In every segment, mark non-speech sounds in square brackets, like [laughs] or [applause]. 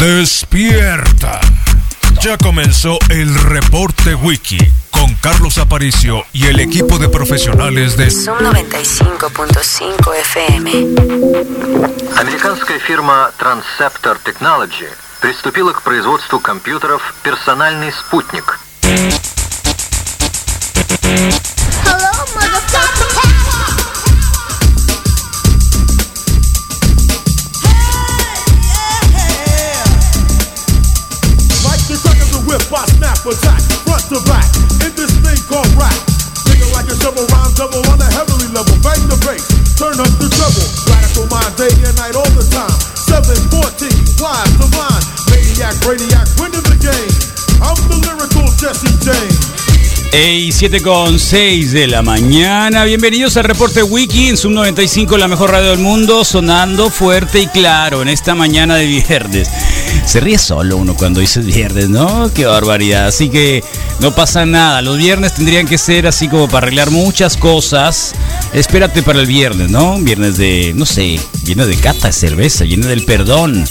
Despierta. Ya comenzó el reporte wiki con Carlos Aparicio y el equipo de profesionales de Son 95.5 FM. Американская фирма Transceptor Technology приступила к производству компьютеров «Персональный спутник». James. Ey, 7 con 6 de la mañana. Bienvenidos al reporte Wiki en Sub 95, la mejor radio del mundo, sonando fuerte y claro en esta mañana de viernes. Se ríe solo uno cuando dice viernes, ¿no? Qué barbaridad. Así que no pasa nada. Los viernes tendrían que ser así como para arreglar muchas cosas. Espérate para el viernes, ¿no? Viernes de, no sé, viernes de cata de cerveza, viernes del perdón.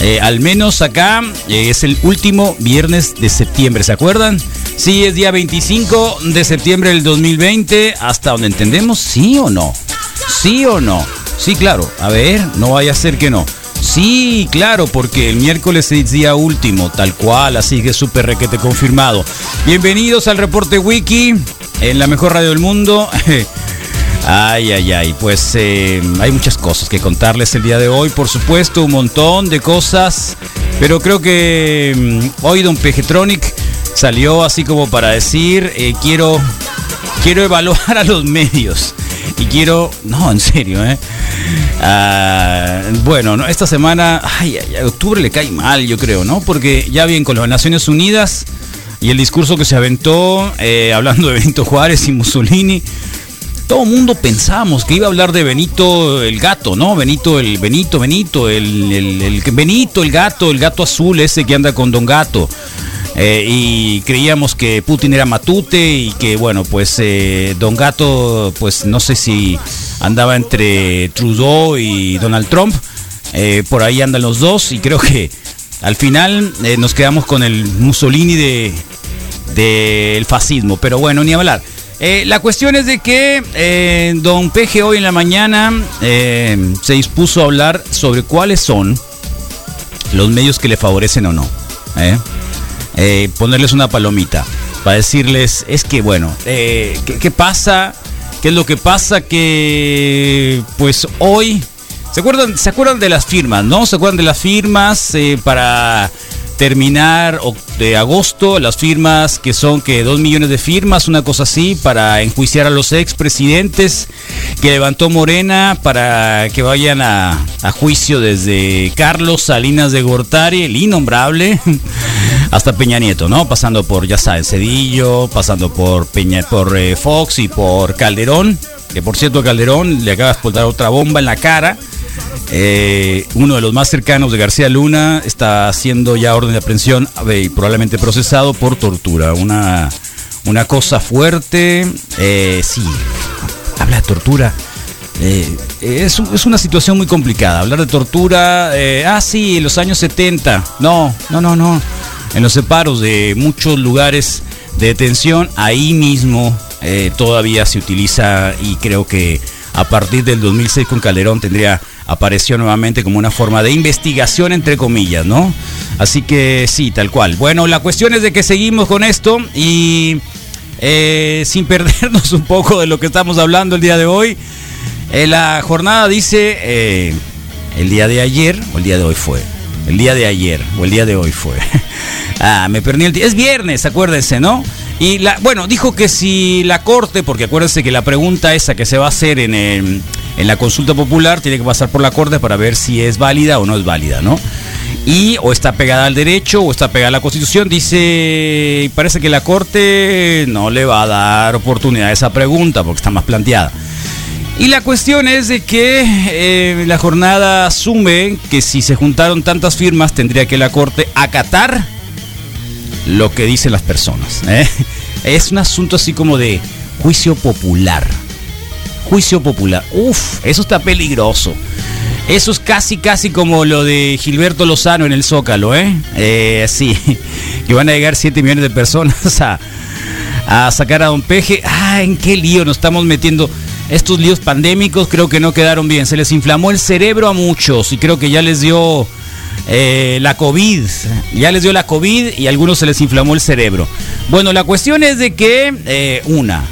Eh, al menos acá eh, es el último viernes de septiembre, ¿se acuerdan? Sí, es día 25 de septiembre del 2020, hasta donde entendemos, sí o no. Sí o no. Sí, claro. A ver, no vaya a ser que no. Sí, claro, porque el miércoles es día último, tal cual, así que súper requete confirmado. Bienvenidos al reporte Wiki, en la mejor radio del mundo. [laughs] Ay, ay, ay, pues eh, hay muchas cosas que contarles el día de hoy, por supuesto, un montón de cosas, pero creo que mm, hoy Don Pejetronic salió así como para decir, eh, quiero, quiero evaluar a los medios y quiero, no, en serio, ¿eh? Ah, bueno, ¿no? esta semana, ay, ay, octubre le cae mal, yo creo, ¿no? Porque ya bien con las Naciones Unidas y el discurso que se aventó eh, hablando de Benito Juárez y Mussolini todo el mundo pensamos que iba a hablar de Benito el gato, ¿no? Benito el Benito, Benito, el, el- el- Benito el gato, el gato azul ese que anda con Don Gato. Eh, y creíamos que Putin era Matute y que bueno, pues eh, Don Gato, pues no sé si andaba entre Trudeau y Donald Trump. Eh, por ahí andan los dos y creo que al final nos quedamos con el Mussolini de, del fascismo. Pero bueno, ni hablar. La cuestión es de que don Peje hoy en la mañana se dispuso a hablar sobre cuáles son los medios que le favorecen o no. ¿Eh? Ponerles una palomita para decirles, es que bueno, eh, ¿qué, qué pasa? ¿Qué es lo que pasa? Que pues hoy... ¿Se acuerdan, ¿Se acuerdan de las firmas, no? ¿Se acuerdan de las firmas eh, para terminar de agosto? Las firmas que son que dos millones de firmas, una cosa así, para enjuiciar a los expresidentes que levantó Morena para que vayan a, juicio desde Carlos Salinas de Gortari, el innombrable, [laughs] hasta Peña Nieto, ¿no? Pasando por, ya saben, Cedillo, pasando por Peña, por eh, Fox y por Calderón, que por cierto Calderón le acaba de explotar otra bomba en la cara. Eh, uno de los más cercanos de García Luna está haciendo ya orden de aprehensión eh, y probablemente procesado por tortura. Una, una cosa fuerte. Eh, sí, habla de tortura. Es, es una situación muy complicada. Hablar de tortura. ah, sí, en los años 70. No, no, no, no. En los separos de muchos lugares de detención, ahí mismo todavía se utiliza y creo que a partir del 2006 con Calderón tendría apareció nuevamente como una forma de investigación entre comillas, ¿no? Así que sí, tal cual. Bueno, la cuestión es de que seguimos con esto y eh, sin [laughs] perdernos un poco de lo que estamos hablando el día de hoy. eh, la jornada dice eh, el día de ayer o el día de hoy fue. El día de ayer o el día de hoy fue. [laughs] ah, me perdí el. Es viernes, acuérdense, ¿no? Y la, bueno, dijo que si la corte, porque acuérdense que la pregunta esa que se va a hacer en, en la consulta popular tiene que pasar por la corte para ver si es válida o no es válida, ¿no? Y o está pegada al derecho o está pegada a la constitución. Dice, parece que la corte no le va a dar oportunidad a esa pregunta porque está más planteada. Y la cuestión es de que eh, la jornada asume que si se juntaron tantas firmas tendría que la Corte acatar lo que dicen las personas. ¿eh? [laughs] Es un asunto así como de juicio popular. Juicio popular. Uf, eso está peligroso. Eso es casi, casi como lo de Gilberto Lozano en el Zócalo, ¿eh? eh sí, [laughs] que van a llegar 7 millones de personas a, a sacar a Don Peje. Ah, ¿en qué lío nos estamos metiendo? Estos líos pandémicos creo que no quedaron bien. Se les inflamó el cerebro a muchos y creo que ya les dio eh, la COVID. Ya les dio la COVID y a algunos se les inflamó el cerebro. Bueno, la cuestión es de que, eh, una,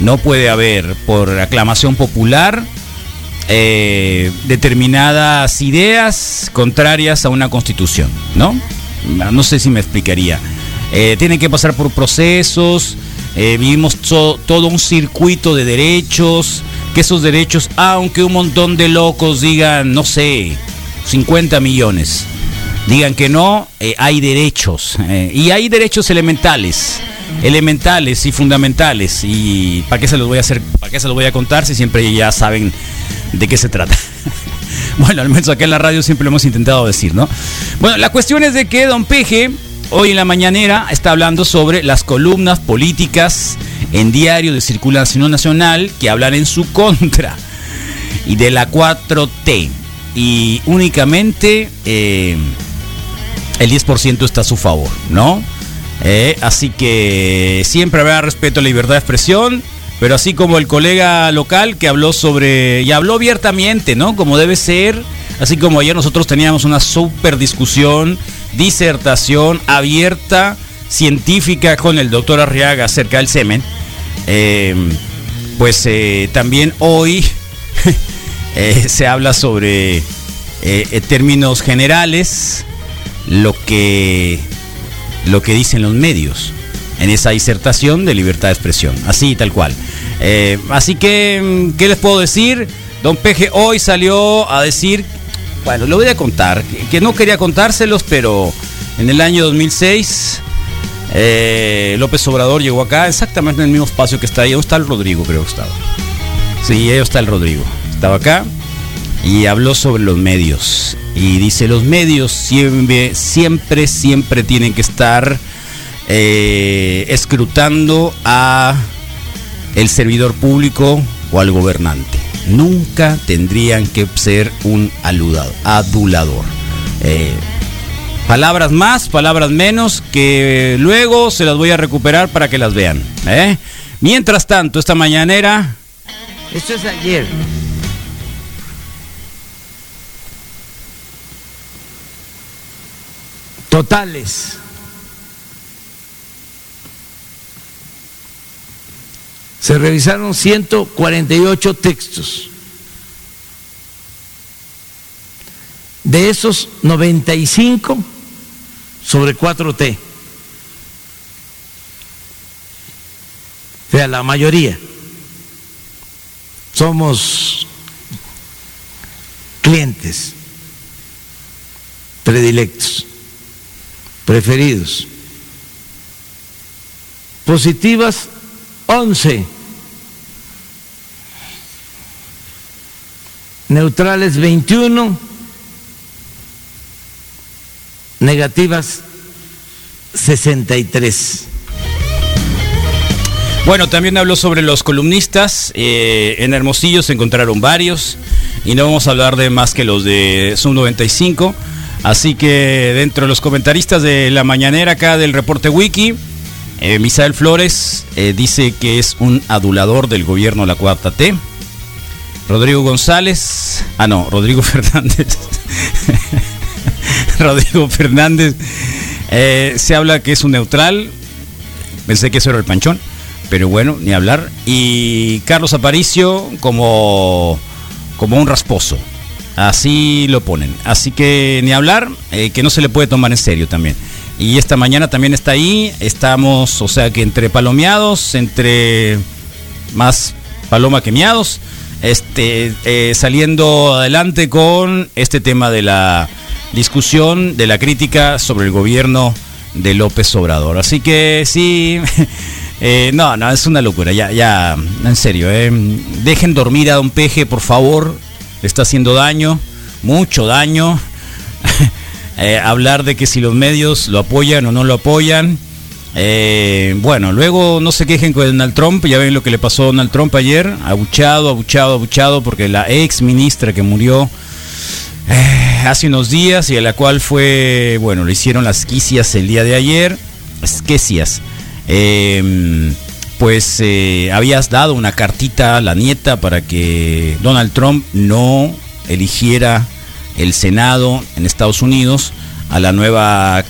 no puede haber por aclamación popular eh, determinadas ideas contrarias a una constitución, ¿no? No sé si me explicaría. tienen que pasar por procesos, vivimos todo un circuito de derechos, que esos derechos, aunque un montón de locos digan, no sé, 50 millones, digan que no, eh, hay derechos. Eh, y hay derechos elementales, elementales y fundamentales. ¿Y para qué se los voy a hacer? ¿Para qué se los voy a contar si siempre ya saben de qué se trata? [laughs] bueno, al menos acá en la radio siempre lo hemos intentado decir, ¿no? Bueno, la cuestión es de que Don Peje, hoy en la mañanera, está hablando sobre las columnas políticas en diario de circulación nacional que hablan en su [laughs] contra y de la 4T. Y únicamente eh, el 10% está a su favor, ¿no? Eh, así que siempre habrá respeto a la libertad de expresión, pero así como el colega local que habló sobre, y habló abiertamente, ¿no? Como debe ser, así como ayer nosotros teníamos una super discusión, disertación abierta, científica con el doctor Arriaga acerca del semen, eh, pues eh, también hoy [laughs] se habla sobre términos generales, lo que, lo que dicen los medios en esa disertación de libertad de expresión, así tal cual. Eh, así que, mm, ¿qué les puedo decir? Don Peje hoy salió a decir, bueno, lo voy a contar, que no quería contárselos, pero en el año 2006 eh, López Obrador llegó acá exactamente en el mismo espacio que está ahí. ¿Dónde está el Rodrigo? Creo que estaba. Sí, ahí está el Rodrigo. Estaba acá y habló sobre los medios. Y dice, los medios siempre, siempre, siempre tienen que estar eh, escrutando a el servidor público o al gobernante. Nunca tendrían que ser un aludado, adulador. Eh, palabras más, palabras menos, que luego se las voy a recuperar para que las vean. ¿eh? Mientras tanto, esta mañanera... Esto es ayer. totales. Se revisaron 148 textos. De esos 95 sobre 4T. O sea, la mayoría. Somos clientes predilectos preferidos. Positivas 11. Neutrales 21. Negativas 63. Bueno, también habló sobre los columnistas. Eh, en Hermosillo se encontraron varios. Y no vamos a hablar de más que los de Zoom 95. Así que dentro de los comentaristas de la mañanera acá del reporte wiki, eh, Misael Flores eh, dice que es un adulador del gobierno de la cuarta T. Rodrigo González, ah no, Rodrigo [laughs] Fernández. Rodrigo Fernández eh, se habla que es un neutral. Pensé que eso era el panchón, pero bueno, ni hablar. Y Carlos Aparicio como, como un rasposo. Así lo ponen. Así que ni hablar, eh, que no se le puede tomar en serio también. Y esta mañana también está ahí. Estamos, o sea que entre palomeados, entre más paloma que miados, este, eh, saliendo adelante con este tema de la discusión, de la crítica sobre el gobierno de López Obrador. Así que sí, [laughs] eh, no, no, es una locura, ya, ya, en serio, dejen dormir a don Peje, por favor, le está haciendo daño, mucho daño. [laughs] Eh, hablar de que si los medios lo apoyan o no lo apoyan. Eh, bueno, luego no se quejen con Donald Trump, ya ven lo que le pasó a Donald Trump ayer, abuchado, abuchado, abuchado, porque la ex ministra que murió eh, hace unos días y a la cual fue, bueno, le hicieron las quicias el día de ayer. Esquecias. Eh, pues eh, habías dado una cartita a la nieta para que Donald Trump no eligiera el Senado en Estados Unidos a la nueva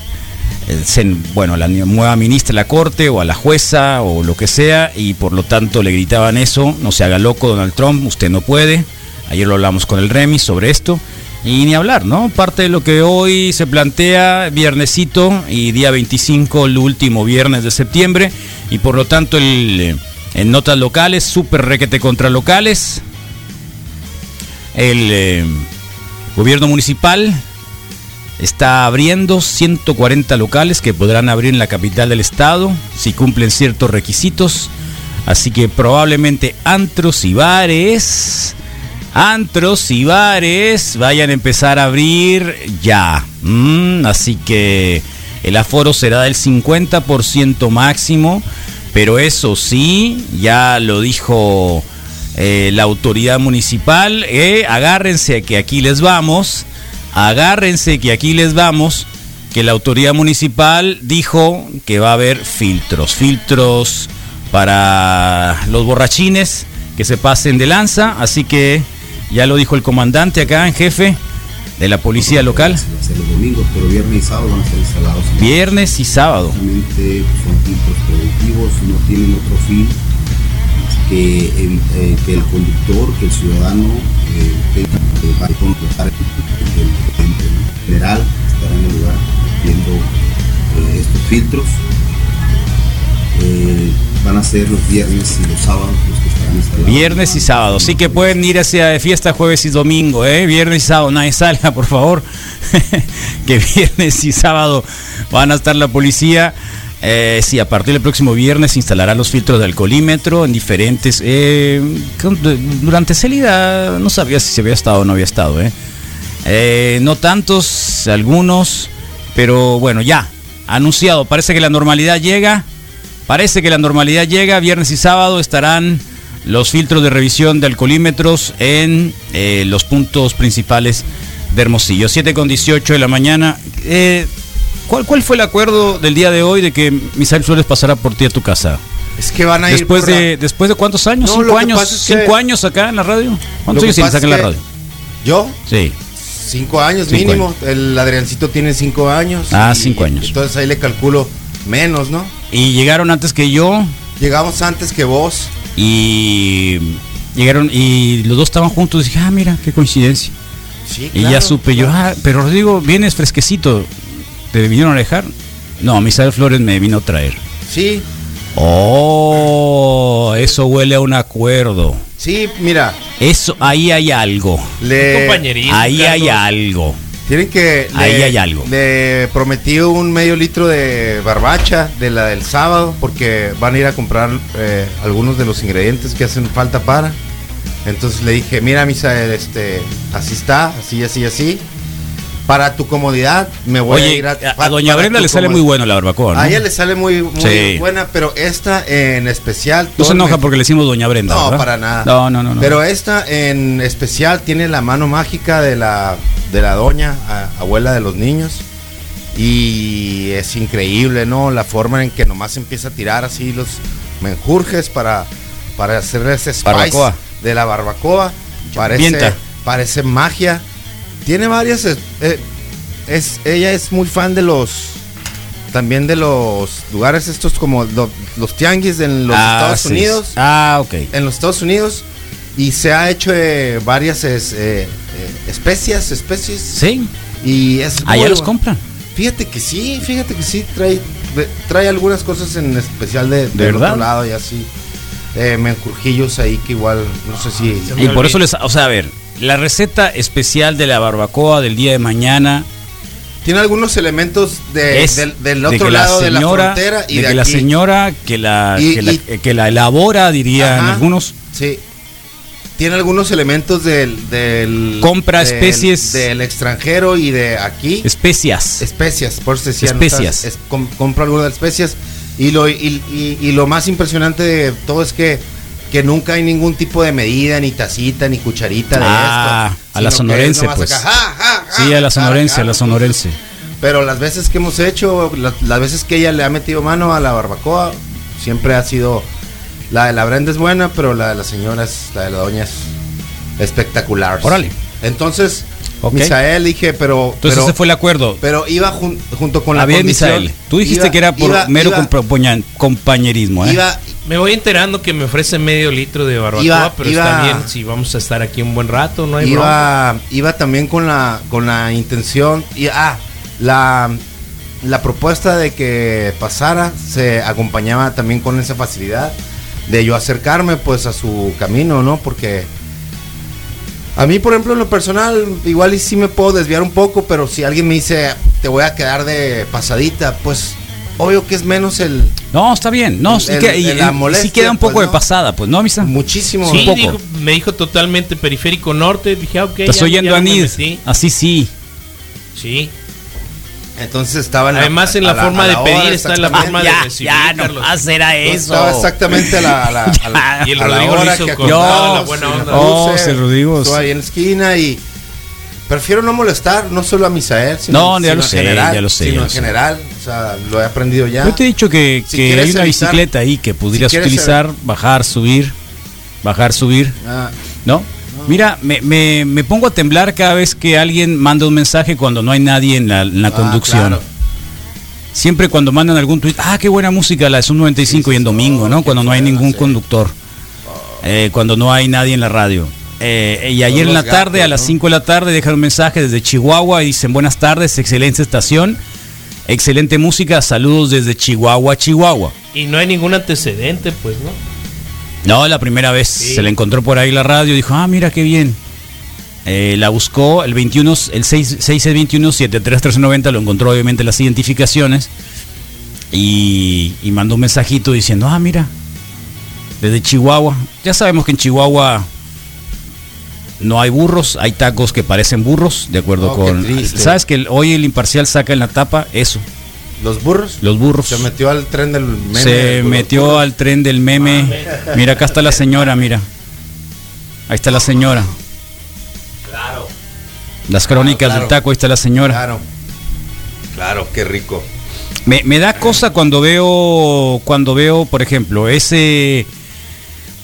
bueno, a la nueva ministra de la corte o a la jueza o lo que sea y por lo tanto le gritaban eso, no se haga loco Donald Trump, usted no puede. Ayer lo hablamos con el Remy sobre esto y ni hablar, ¿no? Parte de lo que hoy se plantea viernesito y día 25, el último viernes de septiembre y por lo tanto el eh, en notas locales, super requete contra locales. El eh, gobierno municipal está abriendo 140 locales que podrán abrir en la capital del estado si cumplen ciertos requisitos. Así que probablemente antros y bares, antros y bares vayan a empezar a abrir ya. Mm, así que el aforo será del 50% máximo, pero eso sí, ya lo dijo eh, la autoridad municipal, eh, agárrense que aquí les vamos, agárrense que aquí les vamos, que la autoridad municipal dijo que va a haber filtros, filtros para los borrachines que se pasen de lanza, así que ya lo dijo el comandante acá en jefe de la policía local, ser los domingos, pero viernes y sábado van a estar instalados. viernes y sábado. Son filtros preventivos, no tienen otro fin que el, eh, que el conductor, que el ciudadano eh, tenga que va a controlar el, el, el general estará en el lugar viendo eh, estos filtros. Eh, van a ser los viernes y los sábados los que estarán instalados. Viernes y sábado. Sí que pueden ir hacia fiesta jueves y domingo, ¿eh? Viernes y sábado, nadie salga, por favor. [laughs] que viernes y sábado van a estar la policía. Eh, sí, a partir del próximo viernes se instalarán los filtros de alcoholímetro en diferentes... eh, durante salida no sabía si se había estado o no había estado, ¿eh? Eh, no tantos, algunos, pero bueno, ya, anunciado. Parece que la normalidad llega. Parece que la normalidad llega. Viernes y sábado estarán los filtros de revisión de alcoholímetros en eh, los puntos principales de Hermosillo. 7 con 18 de la mañana. Eh, ¿cuál, ¿Cuál fue el acuerdo del día de hoy de que Misael Flores pasará por ti a tu casa? Es que van a ir Después la- de, después de cuántos años? No, ¿Cinco años? pasa es que- ¿Cinco años acá en la radio? ¿Cuántos años tienes acá en la radio? ¿Yo? Sí. Cinco años Cinco mínimo. El Adriancito tiene cinco años. Ah, y cinco años. Entonces ahí le calculo menos, ¿no? Y llegaron antes que yo Llegamos antes que vos. y llegaron y los dos estaban juntos. Dije, ah, mira, qué coincidencia. Sí, Y ya supe yo, ah, pero Rodrigo, vienes fresquecito. ¿Te vinieron a dejar? No, Misael Flores me vino a traer. Sí, Oh, eso huele a un acuerdo. sí, mira. Eso, ahí hay algo. Le, Ahí hay algo. Tienen que. Ahí le- hay algo. Le prometí un medio litro de barbacha de la del sábado porque van a ir a comprar eh, algunos de los ingredientes que hacen falta para. Entonces le dije, mira, Misael, este, así está, así, así, así. Para tu comodidad, me voy a ir a. a, Doña Brenda le sale muy bueno la barbacoa, ¿no? A ella le sale muy, muy Sí. buena, pero esta en especial. No se enoja me- porque le decimos Doña Brenda. no, ¿verdad? para nada. No, no, no. no. Pero esta en especial tiene la mano mágica de la, de la doña, a- abuela de los niños. Y es increíble, ¿no? La forma en que nomás empieza a tirar así los menjurjes para, para hacer ese spice Barbacoa. de la barbacoa. Parece, parece magia. Tiene varias... eh, eh, es, ella es muy fan de los... También de los lugares estos como lo- los tianguis en los Ah, Estados sí. Unidos Ah, ok. en los Estados Unidos y se ha hecho eh, varias es- eh, especias, especies Sí, y es allá los compran. Fíjate que sí, fíjate que sí trae trae algunas cosas en especial de, ¿De del otro lado y así. Eh, menjurjillos ahí que igual no sé si Y por eso les, o sea, a ver, la receta especial de la barbacoa del día de mañana tiene algunos elementos de, es del, del de otro la lado de la frontera y de de, que la señora que la, Y- que, la, y- que la elabora, dirían Ajá. algunos. Sí. Tiene algunos elementos del, del Compra del- especies. del extranjero y de aquí. Especias. Especias, por eso decía, Especias. ¿no? Es- compra algunas especias. Y lo, y, y- y lo más impresionante de todo es que, que nunca hay ningún tipo de medida, ni tacita, ni cucharita de Ah, esto. a la sonorense, pues. acá, ja, ja, Sí, a la sonorense, a la sonorense. Pero las veces que hemos hecho, la- las, veces que ella le ha metido mano a la barbacoa, siempre ha sido. La de la Brenda es buena, pero la de la señora es, la de la doña es espectacular. Órale. Entonces. Misael dije, pero. Entonces pero, ese fue el acuerdo. pero iba jun- junto con la A ver, condición- Misael, tú dijiste iba- que era por iba- mero iba- compañerismo, ¿eh? iba- Me voy enterando que me ofrecen medio litro de barbacoa, Iba- pero iba- está bien si vamos a estar aquí un buen rato, no hay bronca. iba, iba también con la, con la intención. Y, ah, la, la propuesta de que pasara se acompañaba también con esa facilidad de yo acercarme pues a su camino, ¿no? Porque a mí, por ejemplo, en lo personal, igual y sí me puedo desviar un poco, pero si alguien me dice, te voy a quedar de pasadita, pues obvio que es menos el... No, está bien. No, sí, El- que- y- el- la molestia, sí queda un poco pues, de ¿no? pasada, pues, ¿no, Misa? Muchísimo. Sí, un poco. dijo- me dijo totalmente periférico norte, dije, ah, ok. Estás ya- oyendo ya a Nid. Así sí. Sí. Entonces estaba en Además, en la a forma a de hora, pedir está en la forma de recibir, Carlos. será Estaba exactamente a la, a la- [laughs] a la- Y el la Rodrigo lo hizo que con toda la sí, buena onda. Oh, puse, sí, el Rodrigo. estuve ahí en la esquina y prefiero no molestar, no solo a Misael, sino, No, ya sino lo sé, general, ya lo sé, sino ya lo en sé. general, o sea, lo he aprendido ya. Yo te he dicho que, Si que hay una bicicleta ahí que pudieras utilizar, bajar, subir, bajar, subir, Ah, ¿no? Mira, me, me- me pongo a temblar cada vez que alguien manda un mensaje cuando no hay nadie en la, en la Ah, conducción. claro. Siempre cuando mandan algún tweet, ah, qué buena música la de Zoom 95 y en domingo, ¿no? Cuando no hay ningún conductor, Eh, cuando no hay nadie en la radio. Eh, y ayer en la tarde, a las ¿no? 5 de la tarde, dejan un mensaje desde Chihuahua y dicen buenas tardes, excelente estación, excelente música, saludos desde Chihuahua, Chihuahua. Y no hay ningún antecedente, pues, ¿no? No, la primera vez Sí. se le encontró por ahí la radio, dijo, ah, mira qué bien. Eh, la buscó, el 21, el 6, 621 731390 lo encontró obviamente las identificaciones y, y mandó un mensajito diciendo, ah, mira, desde Chihuahua. Ya sabemos que en Chihuahua no hay burros, hay tacos que parecen burros, de acuerdo Oh, con... ¿Sabes que hoy el imparcial saca en la tapa eso? Los burros. Los burros. Se metió al tren del meme. Se metió burros. al tren del meme. Mira, acá está la señora, mira. Ahí está la señora. Claro. Las crónicas Claro, del taco, ahí está la señora. Claro. Claro, qué rico. Me, me da cosa cuando veo, cuando veo, por ejemplo, ese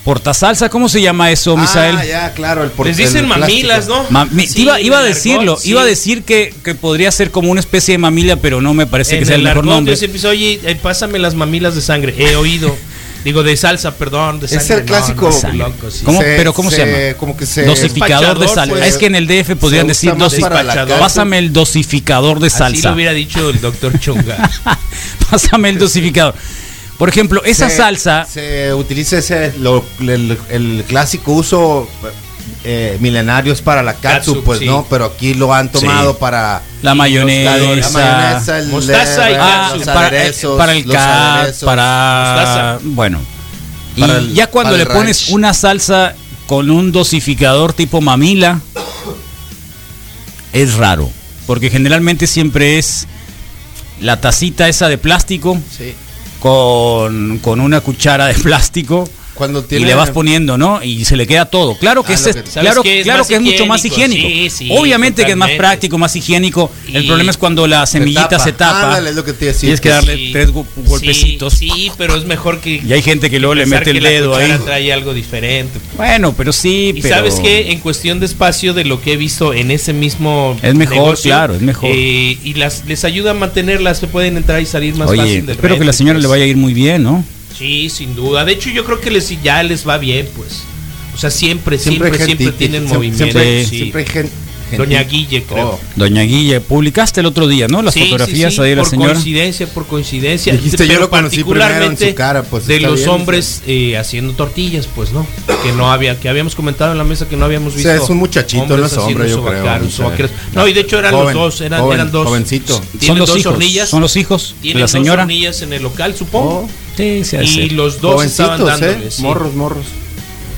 portasalsa, ¿cómo se llama eso, Misael? Ah, ya, claro, el Les dicen el mamilas, plástico. ¿no? Ma- mi- Sí, iba, iba a el decirlo, argot, iba a sí. decir que, que podría ser como una especie de mamila, pero no me parece en que sea el, mejor argot nombre. yo siempre dice, oye, eh, pásame las mamilas de sangre. He oído. [laughs] Digo, de salsa, perdón. De Es sangre. el clásico- No, no, Sangre. loco, sí. ¿Cómo? ¿Pero cómo se llama? Como que se. Dosificador de salsa. pues. es que en el DF podrían decir usa más dosi- para la Despachador. Pásame el dosificador de Así salsa. lo hubiera dicho el doctor Chunga. [laughs] Pásame el dosificador. Por ejemplo, esa se- salsa, Se utiliza ese, lo- el, el clásico uso eh, milenario es para la katsu, Katsu, pues sí. no, pero aquí lo han tomado Sí. para la mayonesa, la, la mayonesa, el Mostaza y ah, los para, eh, aderezos, para el los cat, aderezos. para Mostaza. bueno. Y Para el- ya cuando le pones ranch. una salsa con un dosificador tipo mamila es raro, porque generalmente siempre es la tacita esa de plástico Sí. Con, con una cuchara de plástico Cuando y tiene le vas poniendo, ¿no? Y se le queda todo. Claro que Ah, es, lo que- ¿Sabes claro, qué? Es claro que es mucho más higiénico. Sí, sí, Obviamente que es más totalmente. práctico, más higiénico. El Y- problema es cuando la semillita se tapa. Ándale, es lo que te iba a decir. Tienes que darle Sí. tres golpecitos. Sí, sí, pero es mejor que. Y hay gente que luego le mete el que la dedo ahí. trae algo diferente. Bueno, pero sí, Y pero sabes que en cuestión de espacio, de lo que he visto en ese mismo. Es mejor, claro, es mejor. eh, y las, les ayuda a mantenerlas, se pueden entrar y salir más Oye, fácil del espero que la señora pues. le vaya a ir muy bien, ¿no? Sí, sin duda. De hecho, yo creo que les, ya les va bien, pues. O sea, siempre, siempre, siempre, gente- tienen movimiento. Siempre, sí. siempre hay Doña Guille, creo. Oh. Doña Guille, publicaste el otro día, ¿no? Las Sí, fotografías sí, ahí de la por señora. coincidencia, por coincidencia. Dijiste, yo Pero lo conocí primero en particularmente su cara, pues, de los bien, hombres eh, haciendo tortillas, pues, ¿no? Que no había, que habíamos comentado en la mesa que no habíamos O visto. sea, es un muchachito, hombres no es hombre, yo creo, o. No, y de hecho eran joven, los dos, eran, joven, eran dos. jovencito. Tienen Son los dos hijos, hornillas. son los hijos de tienen la señora. dos hornillas en el local, supongo. Oh, Sí, sí, y los dos estaban ¿eh? dándoles. Morros, morros.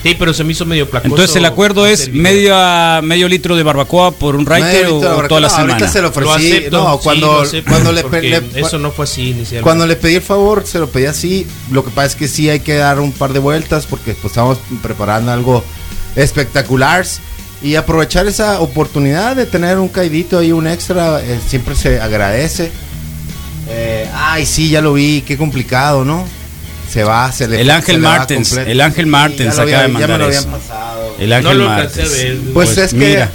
Sí, pero se me hizo medio placoso. Entonces el acuerdo es video. medio, medio litro de barbacoa por un raite o, o toda la barbacoa. semana. Ahorita se lo ofrecí. Lo acepto, no, sí, cuando, lo acepto, cuando le, le- eso no fue así inicialmente. Cuando le pedí el favor, se lo pedí así. Lo que pasa es que sí hay que dar un par de vueltas porque pues estamos preparando algo espectacular. y aprovechar esa oportunidad de tener un caidito ahí, un extra, eh, siempre se agradece. Eh, ay, sí, ya lo vi, qué complicado, ¿no? Se va, se le El Ángel Martens, el Ángel Martens ya acaba de había- ya me mandar lo eso. habían pasado. El Ángel No Martens. ver. Pues, es que.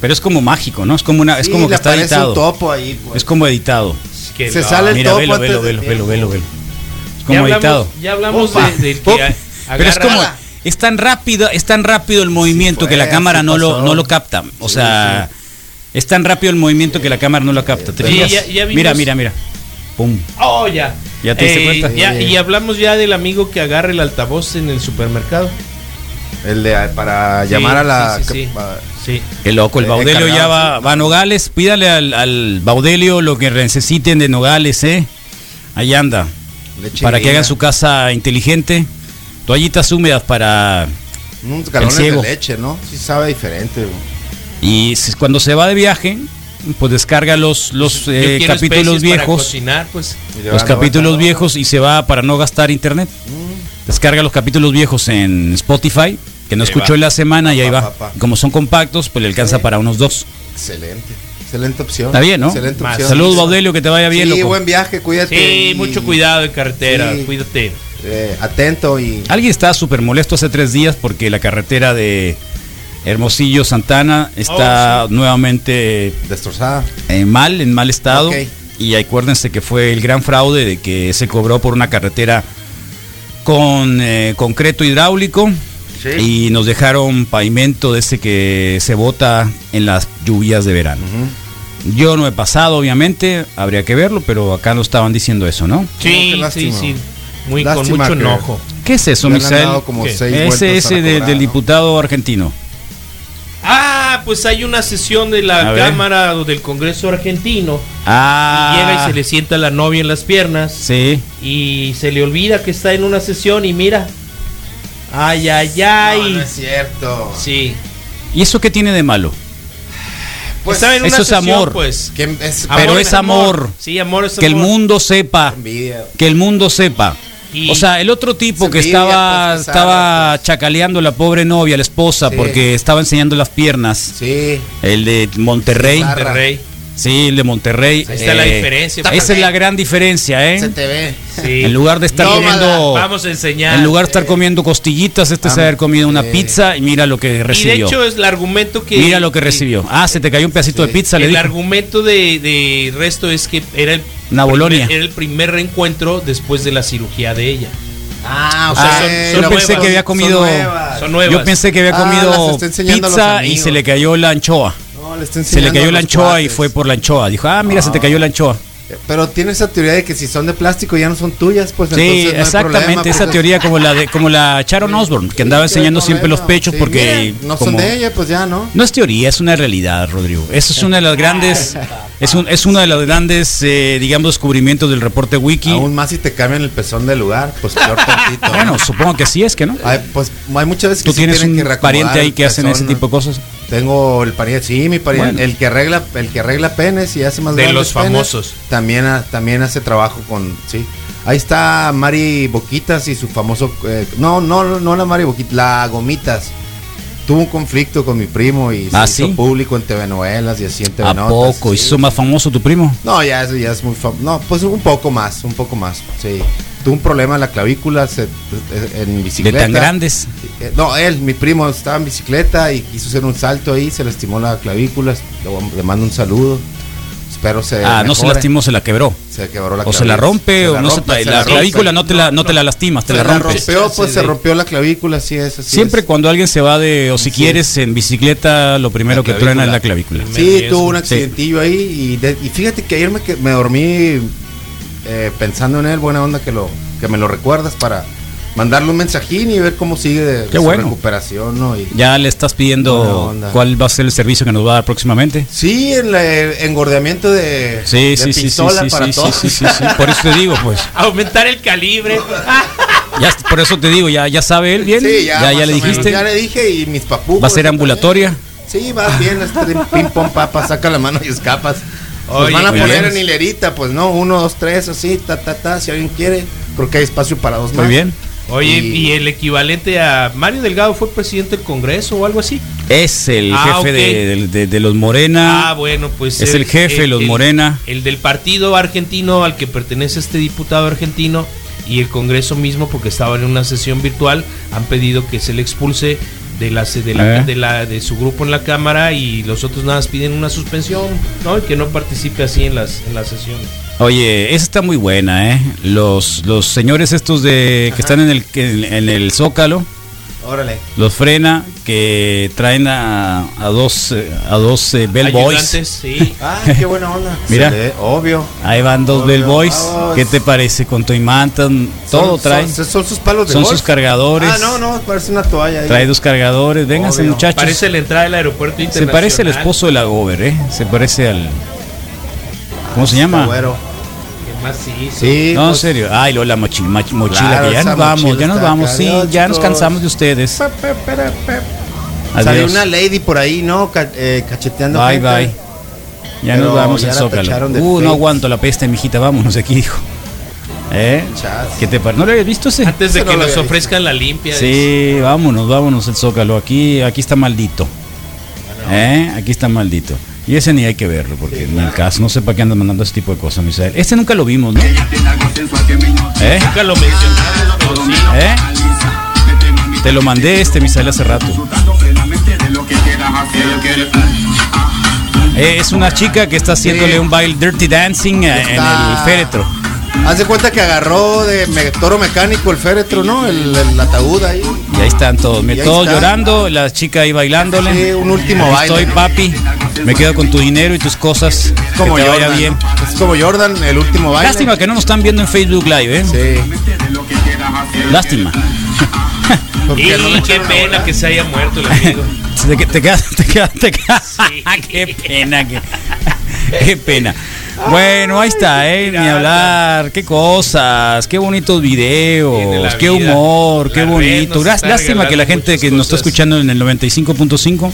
Pero es como mágico, ¿no? Es como una, es Sí, como que está editado. un topo ahí, pues. Es como editado. Que Se no. sale el Mira, topo velo, antes velo, velo, velo, velo, velo. Es Ya como hablamos, editado. ya hablamos Opa, de, del que Pero es como es tan rápido, es tan rápido el movimiento que la cámara no lo pasó. no lo capta. O sea, es tan rápido el movimiento que la cámara no lo capta. Ya- ya vimos- Mira, mira, mira. Pum. Oh, ya. ¿Ya te diste Eh, cuenta? ya- Sí. y hablamos ya del amigo que agarra el altavoz en el supermercado. El de para Sí, llamar a la. sí, sí, sí. a- Sí. Qué loco, el Eh, Baudelio ya va, va a Nogales. Pídale al, al Baudelio lo que necesiten de Nogales, ¿eh? Ahí anda. leche Para que hagan su casa inteligente. Toallitas húmedas para... Unos galones de ciego. leche, ¿no? Sí sabe diferente. Y cuando se va de viaje, pues descarga los, los eh, capítulos viejos. cocinar, pues. Los capítulos viejos y se va para no gastar internet. Descarga los capítulos viejos en Spotify, que no Ahí escuchó va. en la semana y ahí Pa, va. pa, pa. Como son compactos, pues le alcanza para unos dos. Excelente. Excelente opción. Está bien, ¿no? Excelente opción. Saludos, Baudelio, que te vaya bien, Sí, loco. buen viaje, cuídate. Sí, y- mucho cuidado en carretera, Sí. cuídate. eh, atento y. Alguien estaba súper molesto hace tres días porque la carretera de Hermosillo Santana está Oh, nuevamente Destrozada. eh, mal, en mal estado. Y acuérdense que fue el gran fraude de que se cobró por una carretera con eh, concreto hidráulico y nos dejaron pavimento de ese que se bota en las lluvias de verano. Yo no he pasado, obviamente, habría que verlo, pero acá nos estaban diciendo eso, ¿no? Sí, sí, sí. Muy, con mucho enojo. ¿Qué es eso, Misael? como Ese, cobrada, del ¿no? diputado argentino. Ah, pues hay una sesión de la A ver. Cámara o del Congreso argentino. Ah, Llega y se le sienta la novia en las piernas. Sí. Y se le olvida que está en una sesión y mira. Ay, ay, ay. no es cierto. Sí. ¿Y eso qué tiene de malo? Pues estaba en una eso es amor. Pues. Que es Pero es amor. Sí, amor es Que el amor. mundo sepa. envidia. Que el mundo sepa. Y- O sea, el otro tipo que estaba, pues, estaba pues. chacaleando a la pobre novia, a la esposa, Sí. porque estaba enseñando las piernas. Sí. El de Monterrey. Monterrey. Sí, el de Monterrey. Ahí está la diferencia, pues. Esa es la gran diferencia, ¿eh? Se te ve. Sí. En lugar de estar comiendo. Vamos a enseñar. En lugar de estar comiendo costillitas, este se Ah, haber comido una pizza y mira lo que Y de recibió. hecho es el argumento que. Mira lo que recibió. Ah, se te cayó un pedacito de pizza, le El dijo. argumento de, de resto es que era el, Una Bolonia. primer, era el primer reencuentro después de la cirugía de ella. Ah, O sea, ok. son- Yo son pensé nuevas, que había comido. Son nuevas. Son nuevas. Yo pensé que había Ah, comido pizza y se le cayó la anchoa. No, le está Se le cayó la anchoa y fue por la anchoa. Dijo, ah, mira, se te cayó la anchoa. Pero tiene esa teoría de que si son de plástico ya no son tuyas, pues Sí, entonces no hay exactamente, problema, esa pues, teoría como la de como la Sharon Osbourne, que andaba no hay enseñando siempre los pechos Sí, porque mira, no como- son de ella, pues ya, ¿no? No es teoría, es una realidad, Rodrigo. Eso es una de las grandes, es, un, es uno de los grandes, eh, digamos, descubrimientos del reporte Wiki. Aún más si te cambian el pezón del lugar, pues peor tantito. ¿no? Bueno, supongo que sí es que no. Hay, pues hay muchas veces que Tú sí tienes un que pariente ahí que hacen ese pezón, tipo de cosas. Tengo el pariente, sí, mi pariente, Bueno. el que arregla, el que arregla penes y hace más De los penes, famosos. También, también hace trabajo con, sí. Ahí está Mari Boquitas y su famoso, eh, no, no, no la Mari Boquitas, la Gomitas. Tuvo un conflicto con mi primo y se ¿Ah, hizo sí? público en TV novelas y así en TV ¿A Notas, poco? ¿Y sí. hizo más famoso tu primo? No, ya es, ya es muy famoso. No, pues un poco más, un poco más. Sí. Tuvo un problema en la clavícula se- en De bicicleta. tan grandes. Eh, No, él, mi primo, estaba en bicicleta y quiso hacer un salto ahí, se lastimó la clavícula. Le mando un saludo. Espero se. Ah, no se lastimó, se la quebró. Se quebró la O se la clavícula. rompe Se o la no se rompe, se la, la rompe. clavícula no te la, no te la lastimas, te Se la la rompes. rompió, pues Sí, se rompió la clavícula, así es. Así Siempre es. cuando alguien se va de, o si quieres, en bicicleta, lo primero que truena es la clavícula. clavícula. Sí, tuvo un Sí. accidentillo ahí y, de- y fíjate que ayer me, que- me dormí eh, pensando en él, buena onda que lo que me lo recuerdas para mandarle un mensajín y ver cómo sigue de, Qué su bueno. recuperación, ¿no? Y- Ya le estás pidiendo cuál va a ser el servicio que nos va a dar próximamente. Sí, el eh, engordeamiento de, Sí, de sí, pistola sí, para sí, todos. sí, sí, sí. Por eso te digo, pues. [laughs] Aumentar el calibre. [laughs] Ya, por eso te digo, ya, ya sabe él bien. Sí, ya, ya, le menos. dijiste. Ya le dije y mis papus. Va a ser ambulatoria. Sí, va bien, este ping pong papa, saca la mano y escapas. Nos Oye, van a muy poner bien. en hilerita, pues no, uno, dos, tres, así, ta, ta, ta, si alguien quiere. Creo que hay espacio para dos más. Muy bien. Oye, y, el equivalente a Mario Delgado fue presidente del Congreso o algo así. Es el Ah, jefe de, de- de- de los Morena. Ah, bueno, pues Es el jefe de los el- Morena. El del partido argentino al que pertenece este diputado argentino y el Congreso mismo, porque estaba en una sesión virtual, han pedido que se le expulse de la de, la, Eh. de, la- de su grupo en la cámara y los otros nada más piden una suspensión, ¿no? Y que no participe así en las en las sesiones. Oye, esa está muy buena, ¿eh? Los, los señores estos de que están en el, en, en el Zócalo, Órale. los frena, que traen a, a dos, a dos eh, bellboys. Ayudantes, sí. [laughs] Ah, qué buena onda. Mira. Se obvio. Ahí van dos Obvio. bellboys. Vamos. ¿Qué te parece? Con tu imanta, todo trae. Son, son sus palos de Son golf. sus cargadores. Ah, no, no, parece una toalla. ahí. Trae dos cargadores. Vénganse, Obvio. muchachos. Parece la entrada del aeropuerto Se internacional. parece al esposo de la Gober, ¿eh? Se parece al. ¿Cómo se llama? güero. Macizo. Sí. No, en pues, serio. Ay, lo la mochi- mach- mochila, Claro, que ya nos vamos, ya nos vamos. Sí, ya nos cansamos de ustedes. pe, pe, pe, pe. Salió Adiós. una lady por ahí, ¿no? Eh, cacheteando. Bye, gente. bye. Ya Pero nos vamos al Zócalo. Uh, fake. no aguanto la peste, mijita. Vámonos aquí, dijo. ¿Eh? Chas. ¿Qué te parece? ¿No lo habías visto ese? Antes de Eso que nos ofrezcan la limpia. Sí, vámonos, vámonos al Zócalo. Aquí, aquí está maldito. ¿Eh? Aquí está maldito. Y ese ni hay que verlo, porque en el caso, no sé para qué andan mandando ese tipo de cosas, Misael. Este nunca lo vimos, ¿no? ¿Eh? Nunca lo sí. ¿Eh? Te lo mandé este, Misael, hace rato. Eh, es una chica que está haciéndole un baile dirty dancing eh, en el féretro. Haz de cuenta que agarró de me- toro mecánico el féretro, ¿no? El, el ataúd ahí. Y ahí están todos, todos llorando, la chica ahí bailándole. Sí, un último Ahí baile. Estoy, papi. Me quedo con tu dinero y tus cosas. Es como que te vaya Jordan. bien. Es como Jordan, el último baile. Lástima que no nos están viendo en Facebook Live, ¿eh? Sí. Lástima. [laughs] Y no qué pena que se haya muerto el amigo. [laughs] Te, te quedas, te quedas, te quedas. [laughs] qué pena, qué, qué pena. Bueno, ahí está, ¿eh? Ni hablar. Qué cosas, qué bonitos videos, qué humor, qué bonito. Lástima que la gente que nos está escuchando en el 95.5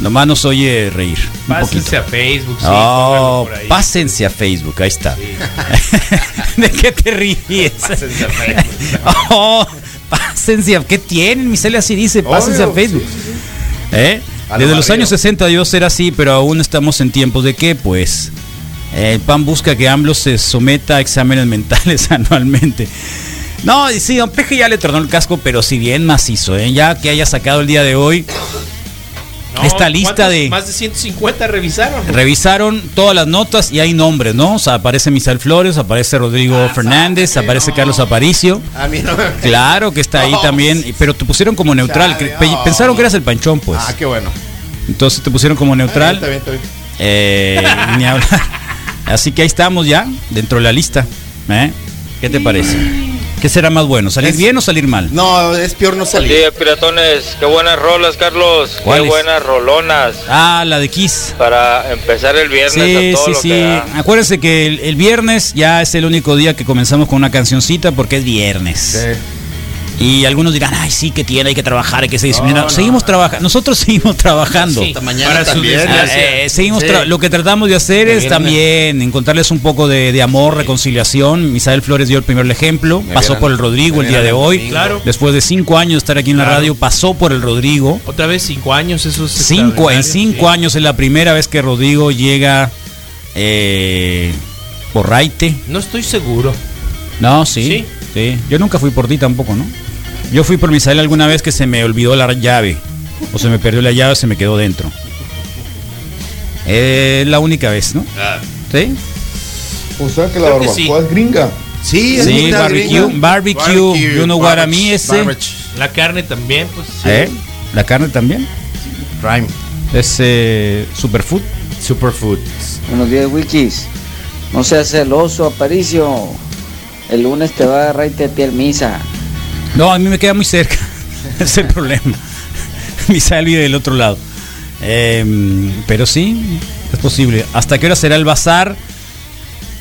nomás nos oye reír. Pásense a Facebook, sí, Oh, pásense a Facebook, ahí está. [laughs] ¿De qué te ríes? Pásense a [laughs] Facebook. Oh, pásense a... ¿Qué tienen? Mi así dice, pásense a Facebook. ¿Eh? A lo Desde los años 60 Dios era así, pero aún estamos en tiempos de qué, pues. El PAN busca que AMLO se someta a exámenes mentales [laughs] anualmente. No, y sí, don Peje ya le tornó el casco, pero si bien macizo, ¿eh? ya que haya sacado el día de hoy, No, Esta lista de- Más de 150 revisaron. revisaron todas las notas y hay nombres, ¿no? O sea, aparece Misael Flores, aparece Rodrigo Fernández, aparece Carlos Aparicio. A mí no me- Claro que está ahí también, pero te pusieron como neutral. Pensaron que eras el panchón, pues. Ah, qué bueno. Entonces te pusieron como Está neutral. bien, está bien. Eh, ni hablar. [laughs] Así que ahí estamos ya, dentro de la lista. ¿eh? ¿Qué te parece? ¿Qué será más bueno? ¿Salir Es- bien o salir mal? No, es peor no salir. día, piratones. Qué buenas rolas, Carlos. Qué buenas rolonas. Ah, la de Kiss. Para empezar el viernes Sí, a todo sí, lo sí. que da. Acuérdense que el, el viernes ya es el único día que comenzamos con una cancioncita porque es viernes. Sí. Y algunos dirán, ay, sí, que tiene, hay que trabajar, hay que ser disciplinado. no, seguimos trabajando, nosotros seguimos trabajando. Sí, Hasta mañana para su también. desgracia. Eh, eh, seguimos Sí. tra- lo que tratamos de hacer es también encontrarles un poco de, de amor, reconciliación. Misael Flores dio el primer ejemplo, Me pasó vieran- por el Rodrigo el día de hoy. Claro. Después de cinco años de estar aquí en la radio, pasó por el Rodrigo. Otra vez cinco años, eso es Cinco, en cinco sí. años es la primera vez que Rodrigo llega eh, por Raite. No estoy seguro. No, sí, sí. Yo nunca fui por ti tampoco, ¿no? Yo fui por Misael alguna vez que se me olvidó la llave. O se me perdió la llave, se me quedó dentro. Es la única vez, ¿no? ¿Sí? O sea que la Creo que barbacoa sí. es gringa. Sí, es Sí, barbecue, gringa. barbecue, you know what I mean, ese. barbecue. La carne también, pues. sí. ¿Eh? ¿La carne también? Prime. Es eh, superfood. Superfood. Buenos días, Wikis. No seas celoso, Aparicio. El lunes te va a agarrar y te misa. No, a mí me queda muy cerca. [laughs] Es el problema. [laughs] Misael vive del otro lado. Em, pero sí, es posible. ¿Hasta qué hora será el bazar?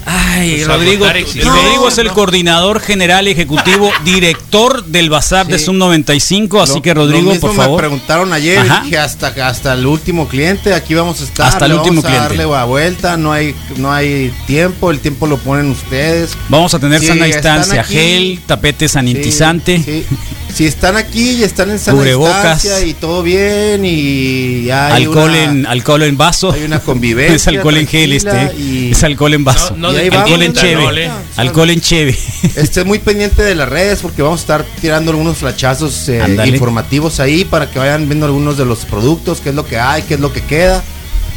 Ay, Pues, Rodrigo, Rodrigo es el ¿no? coordinador general ejecutivo, [laughs] director del Bazar de Sí. Zoom 95, así Lo- que Rodrigo, lo mismo por me favor. preguntaron ayer, Ajá. dije hasta hasta el último cliente, aquí vamos a estar, Hasta el último vamos a cliente. darle la vuelta, no hay no hay tiempo, el tiempo lo ponen ustedes. Vamos a tener Si sana distancia, aquí- gel, tapete sanitizante. Sí, sí. Si están aquí y están en sana Cubrebocas. distancia y todo bien y hay alcohol una- en alcohol en vaso. hay una [laughs] convivencia es alcohol en gel este. y- Es alcohol en vaso. No, no Y ahí alcohol en cheve. Alcohol en cheve. Esté muy pendiente de las redes porque vamos a estar tirando algunos flachazos eh, informativos ahí para que vayan viendo algunos de los productos, qué es lo que hay, qué es lo que queda.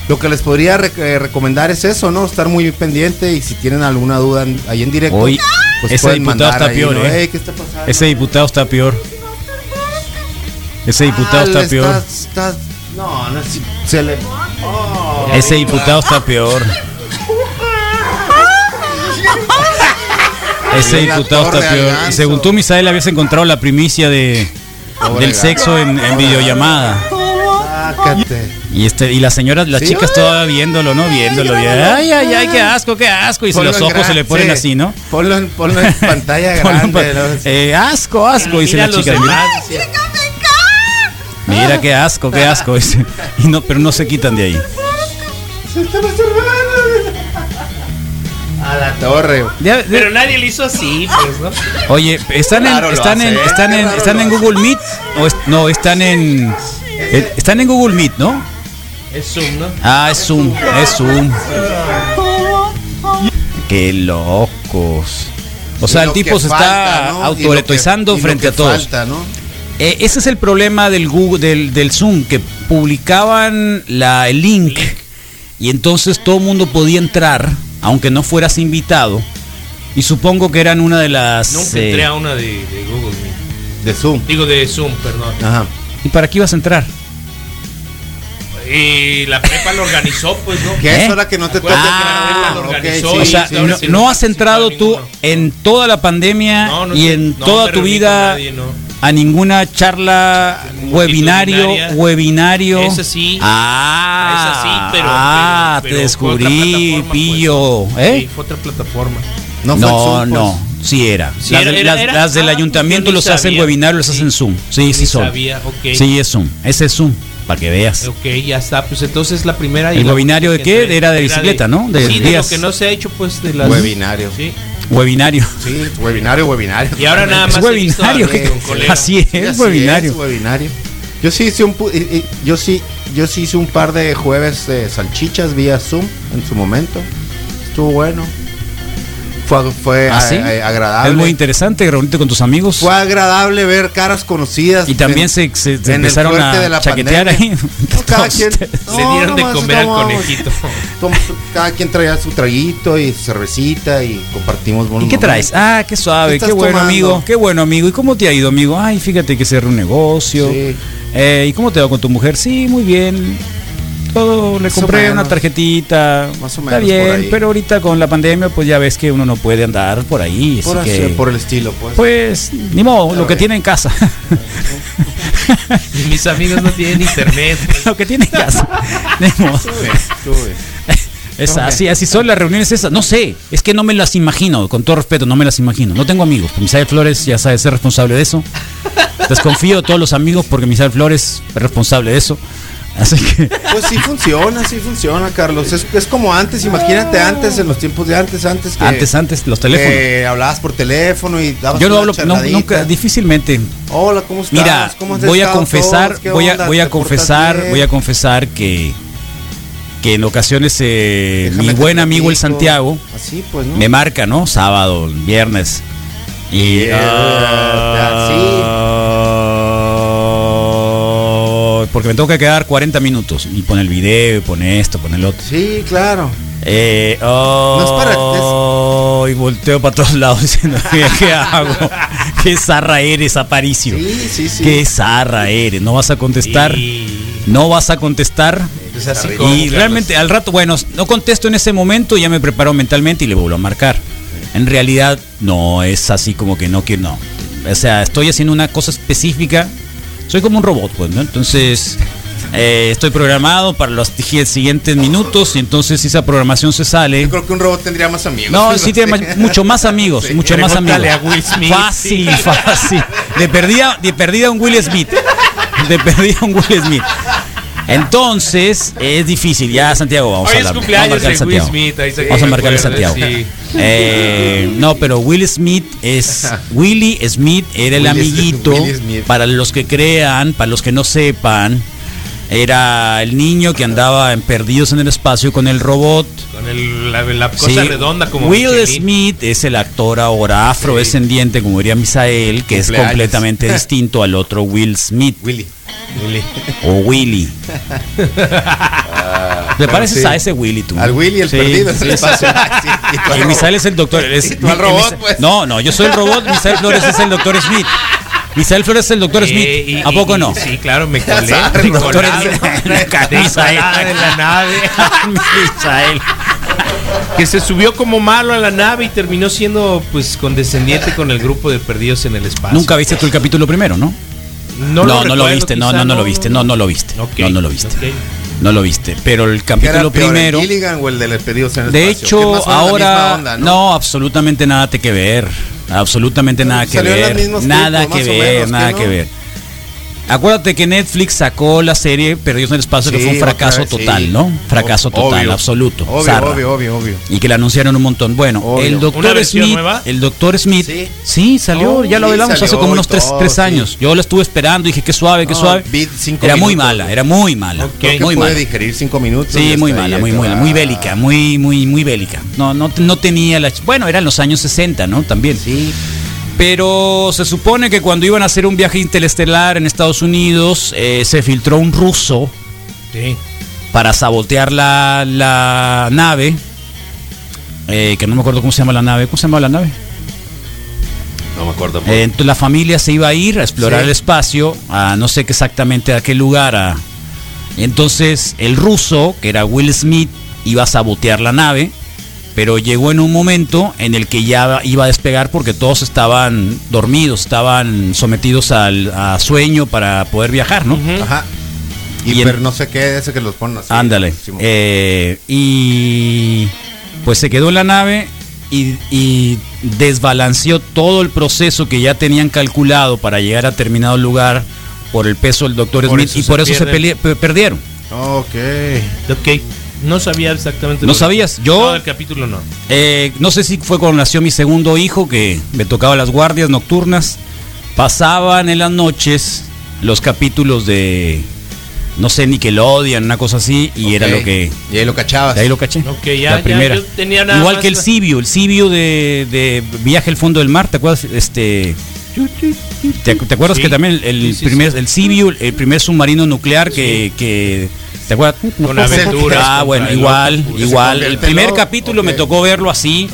Lo que les podría rec- eh, recomendar es eso, ¿no? Estar muy pendiente y si tienen alguna duda en- ahí en directo, Hoy pues ese diputado está ahí, peor, ¿no? ¿eh? Ey, ¿qué está pasando? Ese diputado está peor. Ese diputado Ah, está peor. estás- estás- no, no, si- se le... Oh. Ese diputado está peor. Ese diputado está peor. Y según tú, Misael, habías encontrado la primicia de Pobre del gato. sexo en, en videollamada. Sácate. Y este, y las señoras, las ¿Sí? chicas todas viéndolo, ¿no? Viéndolo. y, ay, ay, ay, qué asco, qué asco. Y si Ponlo los ojos se le gran- ponen sí. así, ¿no? Ponlo en, ponlo en [laughs] pantalla Ponlo en grande. pa- ¿no? eh, asco, asco, dice la los chica. Mira, qué asco, qué asco. dice. Y no, pero no se quitan de ahí. A la torre. Ya- Pero nadie le hizo así, pues, ¿no? Oye, ¿están Claro, en, lo están en, hace, están están en hace. Google Meet? O es- no, están en. eh, están en Google Meet, ¿no? Es Zoom, ¿no? Ah, es Zoom, es Zoom. Qué locos. O sea, el tipo se falta, está autoretizando frente a todos. falta, ¿no? Eh, ese es el problema del Google, del, del Zoom, que publicaban la, el link y entonces todo el mundo podía entrar, aunque no fueras invitado. Y supongo que eran una de las. Nunca eh, entré a una de, de Google Meet. De Zoom. Digo, de Zoom, perdón. Ajá. ¿Y para qué ibas a entrar? Y la prepa lo organizó, pues, ¿no? ¿Qué ¿Eh? es hora que no te Acuérdate toca? que la prepa lo sí, o sea, sí, no, sí, no no has entrado tú ninguno. en toda la pandemia No, no y en no toda tu vida nadie, no. a ninguna charla, webinario, webinario. Esa sí. Ah, Esa sí, pero. ah, pero- te pero descubrí, plataforma, pillo. pues. ¿Eh? Sí, fue otra plataforma. No, No, fue el Zoom, no, pues. sí era. Sí, las, era- de- era- las- era- las del ah, ayuntamiento los hacen webinario, los hacen Zoom. Sí, Yo sí son. sabía. Sí, es Zoom. Ese es Zoom, para que veas. Ok, ya está. Pues entonces la primera. y ¿El webinario de que qué? Era de bicicleta, ¿no? De sí, de lo que no se ha hecho, pues, de las. Webinario. Sí. Webinario. Sí, webinario, webinario. Y ahora nada Es más. he visto a- webinario. colegas. Así es, Sí, así webinario. es, webinario. Yo sí hice un pu- y- y- yo sí yo sí hice un par de jueves de salchichas vía Zoom en su momento. Estuvo bueno. Fue, fue ¿Ah, a- sí? a- agradable. Es muy interesante reunirte con tus amigos. Fue agradable ver caras conocidas. Y también en- se, se- se empezaron de a la chaquetear ahí. No, [laughs] cada quien, Le dieron de comer al conejito. Cada quien traía su traguito y su cervecita y compartimos ¿Y qué traes? Ah, qué suave, ¿Qué bueno, tomando? amigo. Qué bueno, amigo. ¿Y cómo te ha ido, amigo? Ay, fíjate que cerré un negocio. Sí. Eh, ¿Y cómo te va con tu mujer? Sí, muy bien. Le Más o compré una menos. tarjetita. Más o Está menos por bien, ahí. pero ahorita con la pandemia, pues ya ves que uno no puede andar por ahí. Por, así así- que, por el estilo, pues. pues, ni modo, lo que tiene en casa. Y mis amigos no tienen internet. pues. lo que tiene en casa. [laughs] Ni modo. Sube, sube. Es así, así son las reuniones esas. No sé, es que no me las imagino, con todo respeto, no me las imagino. No tengo amigos. Misael Flores ya sabe ser responsable de eso. Desconfío de todos los amigos porque Misael Flores es responsable de eso. Así que Pues sí funciona, sí funciona, Carlos. Es, es como antes, imagínate antes, en los tiempos de antes, antes que, antes, antes, los teléfonos. que hablabas por teléfono y dabas Yo no una hablo, no, nunca, difícilmente. Hola, ¿cómo estás? Mira, ¿Cómo has voy a confesar, voy a, voy a ¿Te portas confesar, voy a confesar que que en ocasiones eh, mi buen amigo el. Santiago Así, pues, ¿no? me marca, ¿no? Sábado, viernes. Y Yeah, ah, porque me tengo que quedar 40 minutos y pone el video, y pone esto, pone el otro. Sí, claro. Eh, No es para- oh, y volteo para todos lados diciendo, ¿qué, [laughs] hago? ¿Qué zarra eres, Aparicio? Sí, sí, sí. ¿Qué zarra eres? ¿No vas a contestar? No vas a contestar. Es así como, Y Carlos. realmente al rato, bueno, no contesto en ese momento, ya me preparo mentalmente y le vuelvo a marcar. En realidad no es así como que no quiero, no. O sea, estoy haciendo una cosa específica. Soy como un robot, pues, ¿no? Entonces, Eh, estoy programado para los siguientes minutos y entonces si esa programación se sale. Yo creo que un robot tendría más amigos. No, [laughs] sí tiene mucho más amigos, Sí. mucho más amigos. A Will Smith. Fácil, fácil. De perdida, de perdida un Will Smith. De perdida un Will Smith. Entonces, es difícil. Ya, Santiago, vamos Hoy a es hablar. cumpleaños vamos a Will Santiago. Smith, ahí se Vamos a marcarle Santiago. sí. Eh, no, pero Will Smith es. [laughs] Willy Smith era el Will- amiguito. Smith. Para los que crean, para los que no sepan, era el niño que andaba en perdidos en el espacio con el robot. Con el- la, la cosa Sí. redonda como Will Michelin. Smith es el actor ahora afrodescendiente, como diría Misael, que es completamente [laughs] distinto al otro Will Smith Willy. Willy. o Willy. ¿Le pareces sí. a ese Willy tú? Al Willy, el Sí, perdido. en sí, [laughs] y Y. Misael es el doctor. es- Y tú al robot, pues. No, no, yo soy el robot, Misael Flores es el doctor Smith. Misael Flores es el doctor Smith. Eh, y- ¿A poco y- no? Sí, claro, me colé. Me doctor. Smith. [laughs] De Misael. ensalada de la nave. Misael. que se subió como malo a la nave y terminó siendo pues condescendiente con el grupo de perdidos en el espacio. Nunca viste tú el capítulo primero, ¿no? No, no, lo no lo recuerdo, viste, no, no, no lo viste, no, no lo viste. No, no lo viste. ok. No lo viste. Pero el ¿Qué era capítulo peor, el primero. Gilligan o el en el De espacio? Hecho, ahora onda, ¿no? absolutamente nada te que ver. Absolutamente nada que ver. Nada que ver, menos, nada ¿que que no? ver. Acuérdate que Netflix sacó la serie Perdidos en el Espacio, que fue un fracaso vez, total, sí. ¿no? Fracaso total, absoluto. Obvio, obvio, obvio, obvio. Y que la anunciaron un montón. Bueno, Obvio. el ¿Una doctor Smith, nueva? el doctor Smith, Sí. sí, salió, Oh, ya lo hablamos hace como unos tres, todo, tres años. Yo la estuve esperando, dije que suave, que No, suave. Era muy minutos. mala, era muy mala, Ok. Creo que muy puede mala. digerir cinco minutos. Sí, muy mala, ahí muy, acaba. muy bélica, muy, muy, muy bélica. No, no, no tenía la. Bueno, eran los años 60, ¿no? También. Sí. Pero se supone que cuando iban a hacer un viaje interestelar en Estados Unidos, eh, se filtró un ruso Sí. para sabotear la, la nave. eh, que no me acuerdo cómo se llama la nave. ¿Cómo se llama la nave? No me acuerdo. Eh, entonces la familia se iba a ir a explorar Sí. el espacio, a no sé qué exactamente a qué lugar. A, entonces el ruso, que era Will Smith, iba a sabotear la nave, pero llegó en un momento en el que ya iba a despegar porque todos estaban dormidos, estaban sometidos al a sueño para poder viajar, ¿no? Ajá. Y, Y en- pero no sé qué, ese que los ponen así. Ándale. Eh, y pues se quedó en la nave y, y desbalanceó todo el proceso que ya tenían calculado para llegar a determinado lugar por el peso del doctor Smith y se por eso se pe- perdieron. Ok. Ok. No sabía exactamente. ¿No sabías? Yo- No, el capítulo no. Eh, no sé si fue cuando nació mi segundo hijo que me tocaba las guardias nocturnas. Pasaban en las noches los capítulos de, no sé, Nickelodeon, una cosa así, y era lo que... Y ahí lo cachabas. De ahí lo caché. Ok, ya, la ya, primera. yo tenía nada Igual más que el Cibio, el Cibio de, de Viaje al fondo del mar, ¿te acuerdas? Este, ¿te, te acuerdas Sí. que también el, Sí, sí, primer, sí. el Cibio, el primer submarino nuclear que, que ¿te acuerdas? Con aventuras Ah, bueno, el igual, igual. El primer capítulo me tocó verlo así,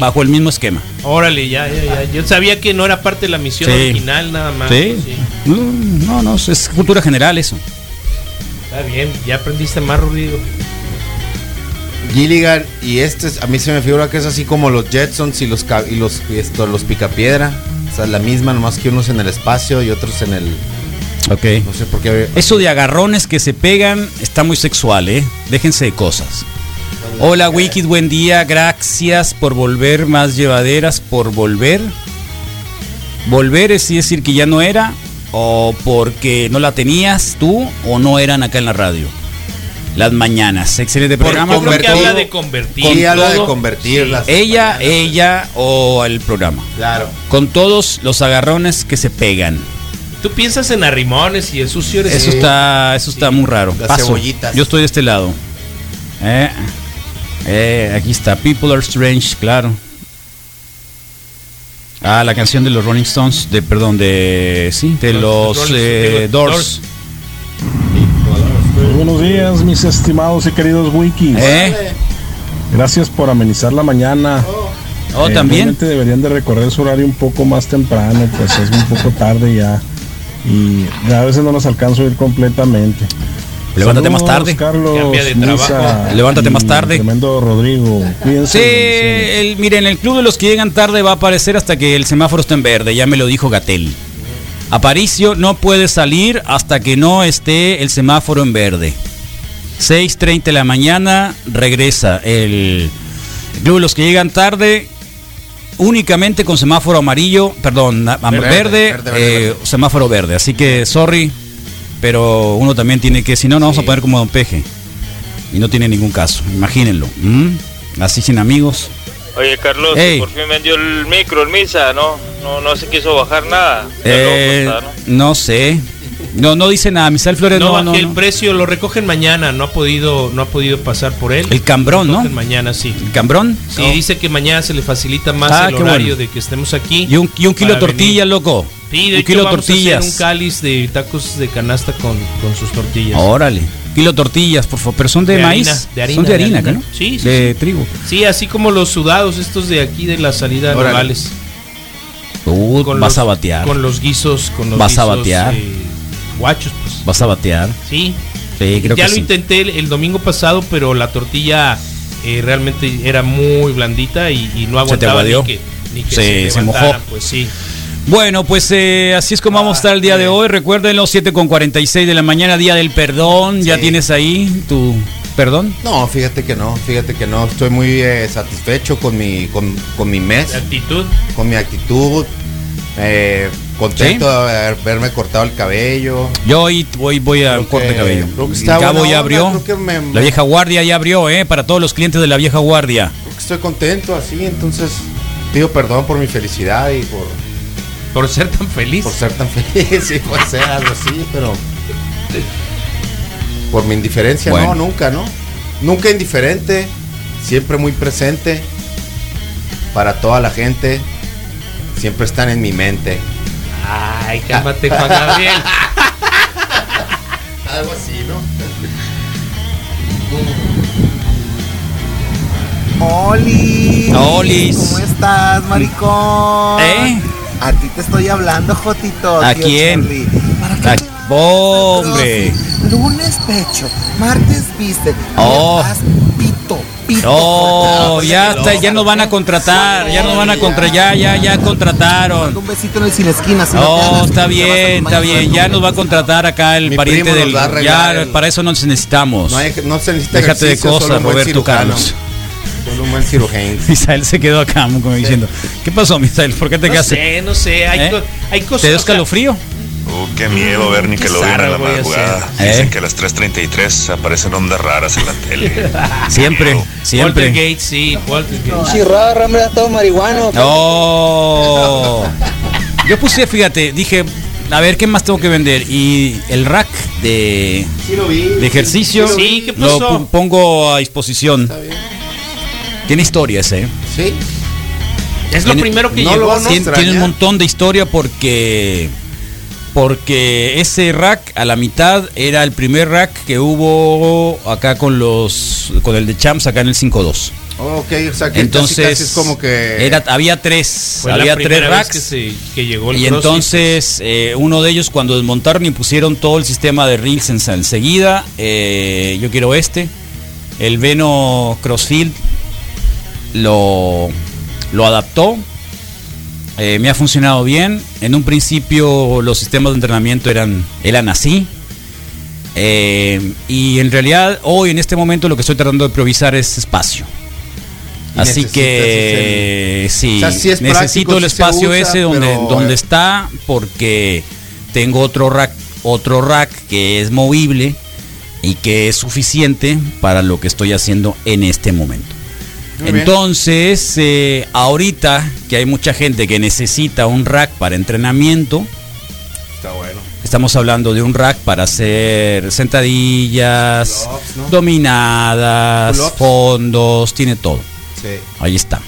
bajo el mismo esquema. Órale, ya, ya, ya. Yo sabía que no era parte de la misión Sí. original, nada más. Sí. Sí. Mm, No, no, es cultura general eso. Está bien, ya aprendiste más, Rodrigo. Gilligan y este es- a mí se me figura que es así como los Jetsons y los y los y esto, los Picapiedra. O sea, la misma, nomás que unos en el espacio y otros en el. Ok. No sé por qué. Eso de agarrones que se pegan está muy sexual, ¿eh? Déjense de cosas. Hola Wikid, buen día. Gracias por volver más llevaderas, por volver. Volver es decir que ya no era, o porque no la tenías tú, o no eran acá en la radio. Las mañanas. Excelente programa. Yo creo que habla de convertir. Con habla de convertirlas. Ella, ella o el programa. Claro. Con todos los agarrones que se pegan. Tú piensas en arrimones y el sucio eres Eso está, eso está muy raro. Las Paso. cebollitas. Yo estoy de este lado. Eh, eh, aquí está. People are strange, claro. Ah, la canción de los Rolling Stones, de perdón, de sí, de Los los eh, Doors. Doors. Buenos días, mis estimados y queridos wikis. ¿Eh? Gracias por amenizar la mañana. Oh, Eh, también. realmente deberían de recorrer su horario un poco más temprano, pues es un poco tarde ya. Y a veces no nos alcanzo a ir completamente. Levántate más tarde. Carlos, Cambia de Misa trabajo. Levántate más tarde. Tremendo Rodrigo. Cuídense. Sí, el, miren, el club de los que llegan tarde va a aparecer hasta que el semáforo esté en verde. Ya me lo dijo Gatel. Aparicio no puede salir hasta que no esté el semáforo en verde. 6.30 de la mañana regresa el club de los que llegan tarde únicamente con semáforo amarillo, perdón, a- Verde, verde, verde, verde, eh, semáforo verde. Así que sorry, pero uno también tiene que, si no, nos vamos a poner como Don Peje. Y no tiene ningún caso, imagínenlo. Así sin amigos. Oye, Carlos, por fin vendió el micro, el misa, ¿no? No, no se quiso bajar nada. Eh, loco está, ¿no? no sé. No, no dice nada. Misael Flores No, no, no, el no. precio, lo recogen mañana, no ha podido, no ha podido pasar por él. El cambrón, Lo ¿no? mañana, sí. ¿El cambrón? Sí, dice que mañana se le facilita más Ah, el horario bueno. de que estemos aquí. Y un, y un kilo de tortilla, loco. Sí, de un hecho, kilo de vamos a hacer tortillas. un cáliz de tacos de canasta con, con sus tortillas. Órale. Kilo tortillas, por favor. Pero son de, De maíz. harina, de harina, son de de harina, harina. ¿no? Sí, sí, De trigo. Sí, así como los sudados estos de aquí de la salida de. Nogales. Uh, Con vas los- a batear. Con los guisos, con los Vas a guisos, batear. eh, guachos, pues. Vas a batear. Sí. Sí, creo ya que lo sí. intenté el, el domingo pasado, pero la tortilla eh, realmente era muy blandita y, y no ¿Se te aguantaba ni que, ni que Se- se mojó. Pues sí. Bueno, pues eh, así es como vamos a estar el día de hoy. Recuerden los 7 con 46 de la mañana, día del perdón. ¿Ya tienes ahí tu perdón? No, fíjate que no, fíjate que no. Estoy muy eh, satisfecho con mi, con, con mi mes. actitud? Con mi actitud. eh, contento de haber- haberme cortado el cabello. Yo hoy voy, voy a un corte de que- cabello. creo que cabo ya onda, abrió. creo que me- me- La vieja guardia ya abrió, ¿eh? Para todos los clientes de la vieja guardia. Estoy contento así, entonces pido perdón por mi felicidad y por... Por ser tan feliz. Por ser tan [laughs] feliz, sí, puede ser algo así, pero... Por mi indiferencia, Bueno. no, nunca, ¿no? Nunca indiferente, siempre muy presente para toda la gente, siempre están en mi mente. Ay, cálmate, Juan Gabriel. [laughs] Algo así, ¿no? Oli. Olis. ¿Cómo estás, maricón? ¿Eh? A ti te estoy hablando, Jotito. ¿A tío quién? Charlie. ¿Para qué me vas a- hombre. Lunes pecho, martes viste, Oh. Pito, pito. Oh, ya está, ya nos van a contratar, ya nos van a contratar, ya, ya, ya contrataron. Un besito en el sin esquina. no está bien, está bien, ya nos va a contratar acá el Mi pariente nos del. Ya, el- para eso no necesitamos. No, hay- no se necesita Déjate de cosas, Roberto. Carlos. Solo un buen cirujano. [laughs] Misael se quedó acá como diciendo, ¿qué pasó, Misael? ¿Por qué te No quedaste? sé, no sé, hay, ¿Eh? co- hay cosas. ¿Te dio o sea, escalofrío? Uh, qué miedo ver Nickelodeon en la madrugada. Dicen ¿Eh? que a las 3.33 aparecen ondas raras en la tele. [laughs] Siempre, siempre. Waltergate, sí, Waltergate. Chirrada, hombre, todo marihuano. Oh. Yo puse, fíjate, dije, a ver, ¿qué más tengo que vender? Y el rack de, Sí lo vi. de ejercicio Sí, ¿qué lo pasó? pongo a disposición. Tiene historia ese, ¿eh? Sí. Es lo Tiene- primero que no llegó, lo ¿no? Tiene, tiene un montón de historia porque porque ese rack a la mitad era el primer rack que hubo acá con los con el de Champs acá en el 5-2. Ok, o sea que Entonces casi, casi es como que... era, había tres, Fue había la tres racks que, se, que llegó el y CrossFit. entonces eh, uno de ellos cuando desmontaron y pusieron todo el sistema de reels en- enseguida, eh, yo quiero este, el Veno Crossfield lo, lo adaptó, eh, me ha funcionado bien, en un principio los sistemas de entrenamiento eran, eran así, eh, y en realidad hoy en este momento lo que estoy tratando de improvisar es espacio. Y Así que sí, O sea, sí es práctico, necesito el espacio usa, ese donde, pero, donde eh, está porque tengo otro rack, otro rack que es movible y que es suficiente para lo que estoy haciendo en este momento. Muy. Entonces, eh, ahorita que hay mucha gente que necesita un rack para entrenamiento, Está bueno. Estamos hablando de un rack para hacer sentadillas, dominadas, fondos, tiene todo. Sí. Ahí está.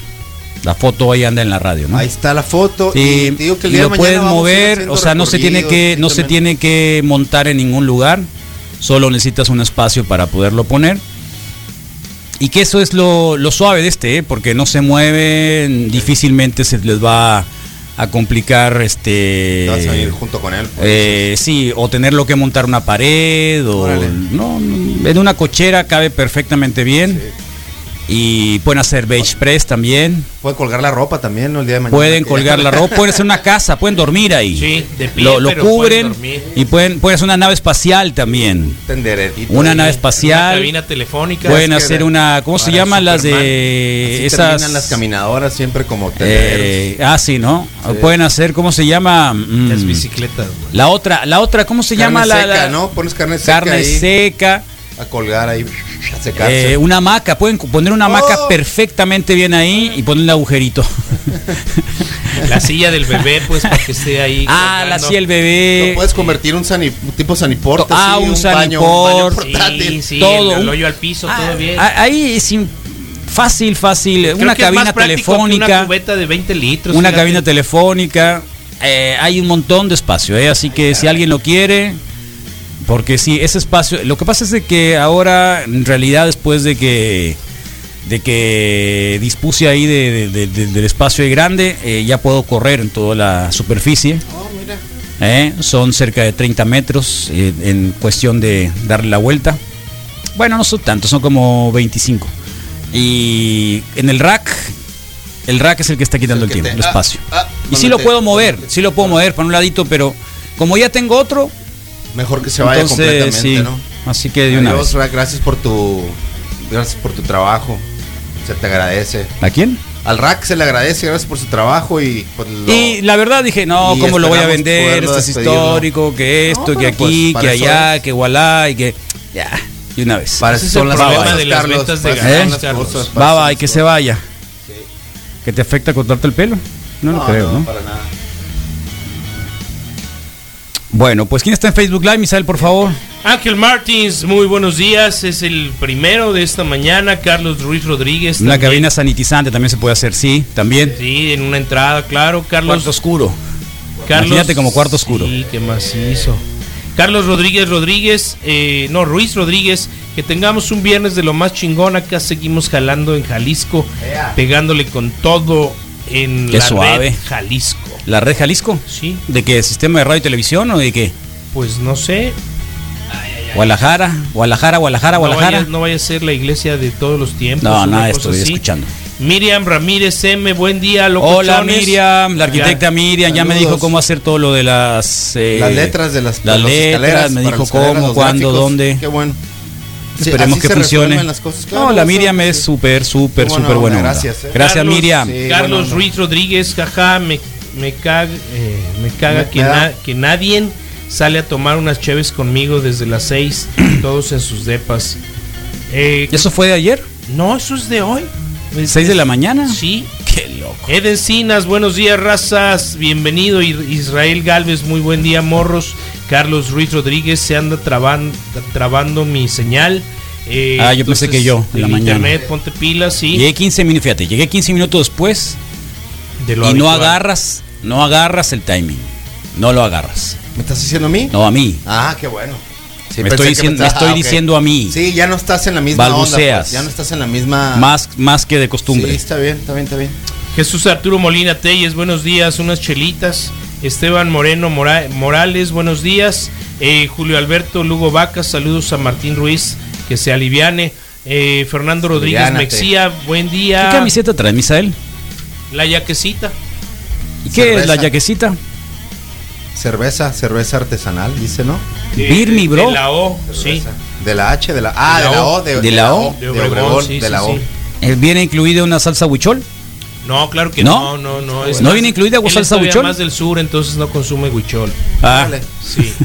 La foto ahí anda en la radio, ¿no? Ahí está la foto. Sí, y te digo que el y día lo de ir mover, o sea, no se tiene que no se tiene que montar en ningún lugar, solo necesitas un espacio para poderlo poner. Y que eso es lo, lo suave de este, ¿eh? porque no se mueven, difícilmente se les va a complicar este Te vas a ir junto con él. eh, sí, o tenerlo que montar una pared, o no, no, en una cochera cabe perfectamente bien. Y pueden hacer beach press también. Puede colgar la ropa también, ¿no? El día de mañana. Pueden colgar la ropa, pueden hacer una [laughs] casa, pueden dormir ahí. Sí, de pie, lo, lo pero pueden cubren y pueden, pueden hacer una nave espacial también. Tenderetito Una ahí. nave Una espacial. cabina telefónica. Pueden hacer una, ¿cómo se para llaman las Superman. de Así esas? terminan las caminadoras siempre como. Eh, ah, sí, ¿no? Sí. Pueden hacer, ¿cómo se llama? Mm, Las bicicletas. güey. La otra, la otra, ¿cómo se Carne llama? La, seca, la- ¿no? Pones carne seca carne ahí. seca. A colgar ahí, a secarse. Eh, una hamaca, pueden poner una hamaca Oh. perfectamente bien ahí y poner un agujerito. [laughs] La silla del bebé, pues, para que esté ahí. ah, la silla del bebé. Lo puedes convertir un, sani, un tipo saniport. Ah, un baño, un baño saniport. portátil. Sí, sí, Todo, el, el un- hoyo al piso, todo bien. Ah, Ahí es fácil, fácil. Creo una cabina telefónica. Una cubeta de 20 litros. Una fíjate. cabina telefónica. eh, hay un montón de espacio, ¿eh? así que si alguien lo quiere, porque sí, ese espacio. Lo que pasa es de que ahora, en realidad, después de que de que dispuse ahí de- de- de- de- del espacio grande, eh, ya puedo correr en toda la superficie. ¿eh? Son cerca de 30 metros eh, en cuestión de darle la vuelta. Bueno, no son tantos, son como 25. Y en el rack, el rack es el que está quitando el, tiempo, te- el ah, espacio. ah, y sí lo puedo mover, sí lo puedo mover para un ladito, pero como ya tengo otro, Mejor que se vaya entonces, completamente, sí. ¿no? Así que de una Adiós, vez. Rack, gracias por tu gracias por tu trabajo. Se te agradece. ¿A quién? Al Rack se le agradece, gracias por su trabajo y pues, lo- Y la verdad dije, no, Y ¿cómo lo voy a vender? Esto es histórico, que esto, No, que pues, aquí, que allá, es. que igualá, y que... Ya, de una vez. para eso es son el las problema de las Carlos, ventas de cosas, va, son y que se vaya. ¿Que te afecta cortarte el pelo? No, lo creo, ¿no? para nada. Bueno, pues ¿quién está en Facebook Live, Misael, por favor? Ángel Martins, muy buenos días. Es el primero de esta mañana. Carlos Ruiz Rodríguez. Una también. cabina sanitizante también se puede hacer, sí, también. Sí, en una entrada, claro. Carlos. Cuarto oscuro. Carlos Imagínate como cuarto oscuro. Sí, qué macizo. Carlos Rodríguez Rodríguez, eh, no, Ruiz Rodríguez, que tengamos un viernes de lo más chingón. Acá seguimos jalando en Jalisco, pegándole con todo en Qué la suave. red Jalisco. ¿La red Jalisco? Sí, ¿De qué? ¿Sistema de radio y televisión o de qué? pues no sé. Guadalajara, Guadalajara, Guadalajara, No Guadalajara. vaya, no vaya a ser la iglesia de todos los tiempos. No, nada, estoy así. escuchando. Miriam Ramírez M, buen día, Hola. Miriam, la arquitecta Ya. Miriam, ya me dijo cómo hacer todo lo de las eh, las letras de las, de las letras, me dijo cómo, cuándo, gráficos. dónde. Qué bueno. Sí, Esperemos que funcione. resuelven las cosas, claro, no, la Miriam es sí. súper, súper, súper buena. onda, gracias, eh. Gracias, Carlos- Miriam. Sí, Carlos. Ruiz Rodríguez, jaja, me, me, caga, eh, me caga Me- que, me da- na- que nadie sale a tomar unas cheves conmigo desde las 6, [clears throat] todos en sus depas. Eh, ¿Eso fue de ayer? no, eso es de hoy. Es- ¿Seis de la mañana? Sí. Loco. Ed Encinas, buenos días, razas. Bienvenido, Israel Galvez, muy buen día, morros. Carlos Ruiz Rodríguez, se anda traban- trabando mi señal. Eh, Ah, yo pensé que yo, en la mañana. Internet, ponte pilas, sí. Llegué 15 minutos, fíjate, llegué 15 minutos después de y no agarras, no agarras el timing. No lo agarras. ¿Me estás diciendo a mí? No a mí. Ah, qué bueno. Sí, me estoy, diciendo, me pensaba- estoy ah, ok. diciendo a mí. Sí, ya no estás en la misma onda, Balbuceas. pues, ya no estás en la misma Más, más que de costumbre. Sí, está bien, está bien, está bien. Jesús Arturo Molina Telles, buenos días, unas chelitas. Esteban Moreno Mora- Morales, buenos días. Eh, Julio Alberto Lugo Vacas, saludos a Martín Ruiz, que se aliviane. Eh, Fernando Rodríguez Aliviánate. Mexía, buen día. ¿Qué camiseta trae, Misael? La yaquecita. ¿Y qué es la yaquecita? Cerveza, cerveza artesanal, dice, ¿no? de- Beer me, bro. De la O, sí. De la H, de la Ah, de la O, de, ¿De la O? de Obregón, sí, de sí, la O. sí. Eh, ¿Viene incluida una salsa huichol? No, claro que ¿No? no, no, no. es ¿No más- viene incluida salsa huichol? más del sur, entonces no consume huichol. Ah. Órale. Sí. [laughs]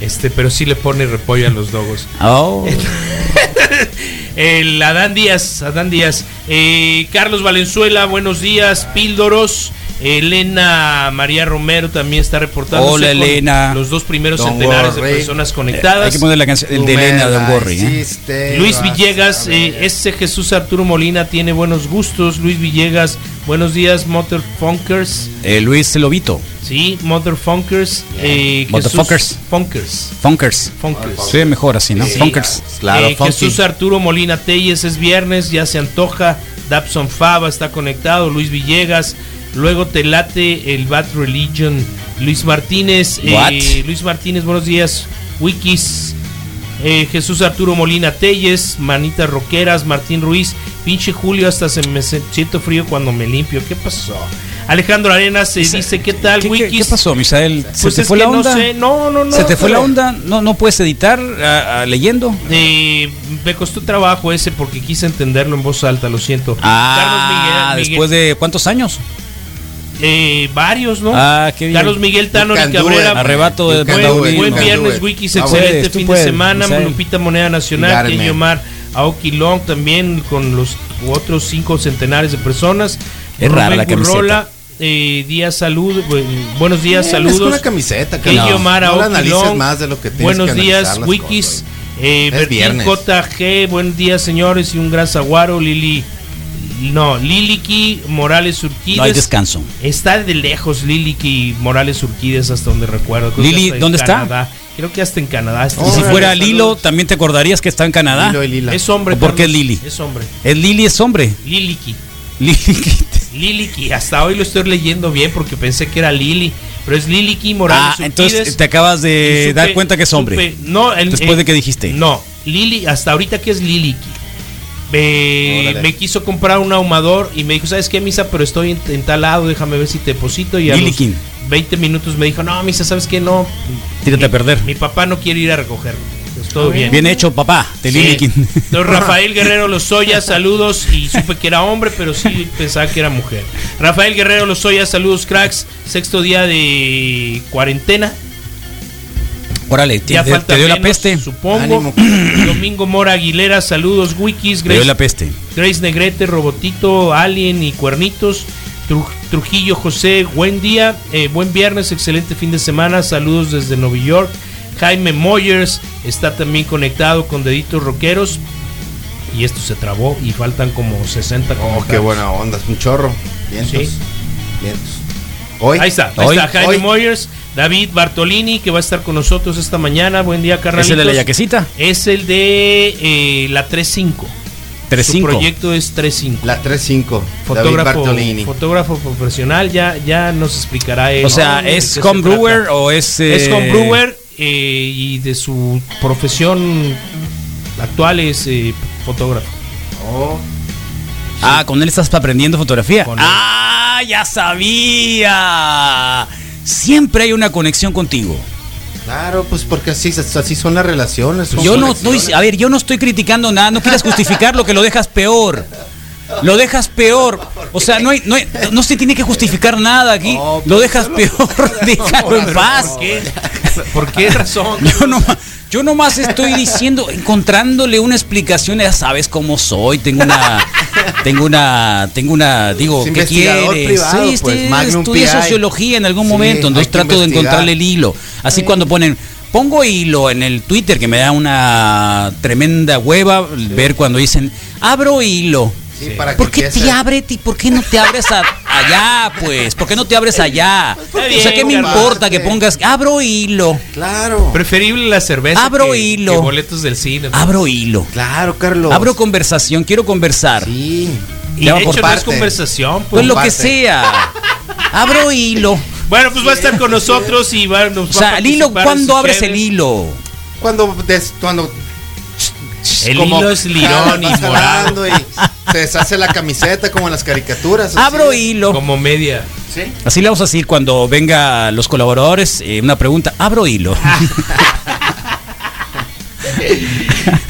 Este, pero sí le pone repollo a los dogos. Oh. [laughs] El Adán Díaz, Adán Díaz. Eh, Carlos Valenzuela, buenos días. Píldoros. Elena María Romero también está reportando. Hola, Elena. Los dos primeros centenares de personas Eh, conectadas. hay que poner la canción el de Elena la Gorri. ¿eh? Luis Villegas, eh, ese Jesús Arturo Molina tiene buenos gustos. Luis Villegas, buenos días, Mother Funkers. Eh, Luis Lobito. Sí, Mother Funkers. Eh, Motherfuckers. Funkers. Funkers. Funkers. Se ve mejor así, ¿no? Sí. Funkers. Claro, Eh. Jesús Arturo Molina Telles es viernes, ya se antoja. Dabson Fava está conectado. Luis Villegas. Luego te late el Bad Religion. Luis Martínez. eh? Luis Martínez, buenos días. Wikis. Eh, Jesús Arturo Molina Telles, Manitas Roqueras, Martín Ruiz, pinche Julio, hasta se me siento frío cuando me limpio. ¿Qué pasó? Alejandro Arenas se dice, ¿qué tal, ¿Qué, Wikis? qué pasó, Misael? ¿Se Pues te fue la no onda? sé, no, no, no, ¿Se te fue la onda? ¿No, no puedes editar leyendo? Eh, me costó trabajo ese porque quise entenderlo en voz alta, lo siento. Ah, Carlos Miguel- Miguel- después de cuántos años? Eh, varios, ¿no? Ah, qué bien. Carlos Miguel Tano You y Cabrera. Arrebato de- buen, buen can viernes. Wikis, Ah, excelente puedes, fin puedes, de semana. Misael. Lupita Moneda Nacional, Kenny. Omar, Aoki Long también con los otros cinco centenares de personas. Es rara Rubén la camiseta. Gurrola, eh, días salud, bu- buenos días, Eh, saludos. es una camiseta, Kenny no. Omar, No Long, más de lo que tienes Buenos que días, Wikis. Eh, Es Bertín viernes. JG, buen día señores y un gran zaguaro, Lili. No, Liliki Morales Urquides. No hay descanso. Está de lejos Liliki Morales Urquides hasta donde recuerdo. Creo Lili, en ¿dónde está? Creo que hasta en Canadá. está. y si fuera Lilo, también te acordarías que está en Canadá. Lilo y Lila. Es hombre, ¿O ¿Por qué es. Lili? Es hombre. ¿Es Lili es hombre? Liliki. Lili. [laughs] Liliki. Hasta hoy lo estoy leyendo bien porque pensé que era Lili. Pero es Liliki Morales Ah, entonces Urquides. te acabas de supe- dar cuenta que es hombre. supe- no, el- Después eh, de que dijiste. No, Lili, hasta ahorita que es Liliki. Órale. me quiso comprar un ahumador y me dijo, ¿sabes qué, Misa? Pero estoy en, en tal lado, déjame ver si te deposito. Y a los Lilikin. 20 minutos me dijo, no, Misa, ¿sabes qué? No. Tírate a perder. Mi papá no quiere ir a recogerlo. Pues todo bien. Bien hecho, papá, de Sí. [laughs] Don Rafael [laughs] Guerrero Lozoya, saludos. Y supe que era hombre, pero sí pensaba que era mujer. Rafael Guerrero Lozoya, saludos, cracks. Sexto día de cuarentena. Órale, te, Ya te- falta te dio la peste. Supongo. [clears throat] Domingo Mora Aguilera, saludos, Wikis. Te dio la peste. Grace Negrete, Robotito, Alien y Cuernitos. Tru- Trujillo José, buen día, eh, buen viernes, excelente fin de semana. Saludos desde Nueva York. Jaime Moyers está también conectado con Deditos Rockeros. Y esto se trabó y faltan como 60 Oh, qué buena onda, es un chorro. Vientos. Sí. Vientos. Hoy. Ahí está, ahí Hoy. está Jaime Hoy. Moyers, David Bartolini, que va a estar con nosotros esta mañana. Buen día, carnalitos. ¿Es el de la yaquecita? Es el de eh, la 35. 3-5. Su proyecto es 35. La 3-5. David Fotógrafo, Bartolini. fotógrafo profesional, ya, ya nos explicará él. O sea, ¿es se homebrewer trata. o es, Es eh, homebrewer eh, y de su profesión actual es eh, fotógrafo. Ah, con él estás aprendiendo fotografía. Con él. Ah, ya sabía. Siempre hay una conexión contigo. Claro, pues porque así, así son las relaciones. Yo no, conexiones. a ver, yo no estoy criticando nada, no quieras justificar lo que lo dejas peor. Lo dejas peor. O sea, no hay, no, hay- no se tiene que justificar nada aquí. lo dejas peor. [laughs] Déjalo en paz. ¿Por qué? ¿Por qué razón? [laughs] Yo no, yo nomás estoy diciendo, encontrándole una explicación, ya sabes cómo soy, tengo una, tengo una, tengo una, digo, ¿qué quieres? privado, Sí, este, pues, Magnum estudié sociología en algún Sí, momento, entonces trato de encontrarle el hilo. Así cuando ponen, pongo hilo en el Twitter, que me da una tremenda hueva ver cuando dicen, abro hilo. Sí, para que ¿Por qué te abre? ti- ¿Por qué no te abres a- allá, pues? ¿Por qué no te abres allá? O sea, ¿qué me importa que pongas, abro hilo? Claro. Preferible la cerveza Abro que, hilo. que boletos del cine. ¿no? Abro hilo. Claro, Carlos. Abro conversación, quiero conversar. Sí. Y de por hecho no es conversación. Pues lo que sea. Abro hilo. Bueno, pues va a estar con nosotros y va, nos O va a sea, el hilo, ¿cuándo si abres el hilo? Cuando, des- cuando El como hilo es lirón y morado. y [laughs] se deshace la camiseta como en las caricaturas. así. Abro hilo. Como media. Sí. Así le vamos a decir cuando venga los colaboradores, eh, una pregunta, abro hilo. [laughs]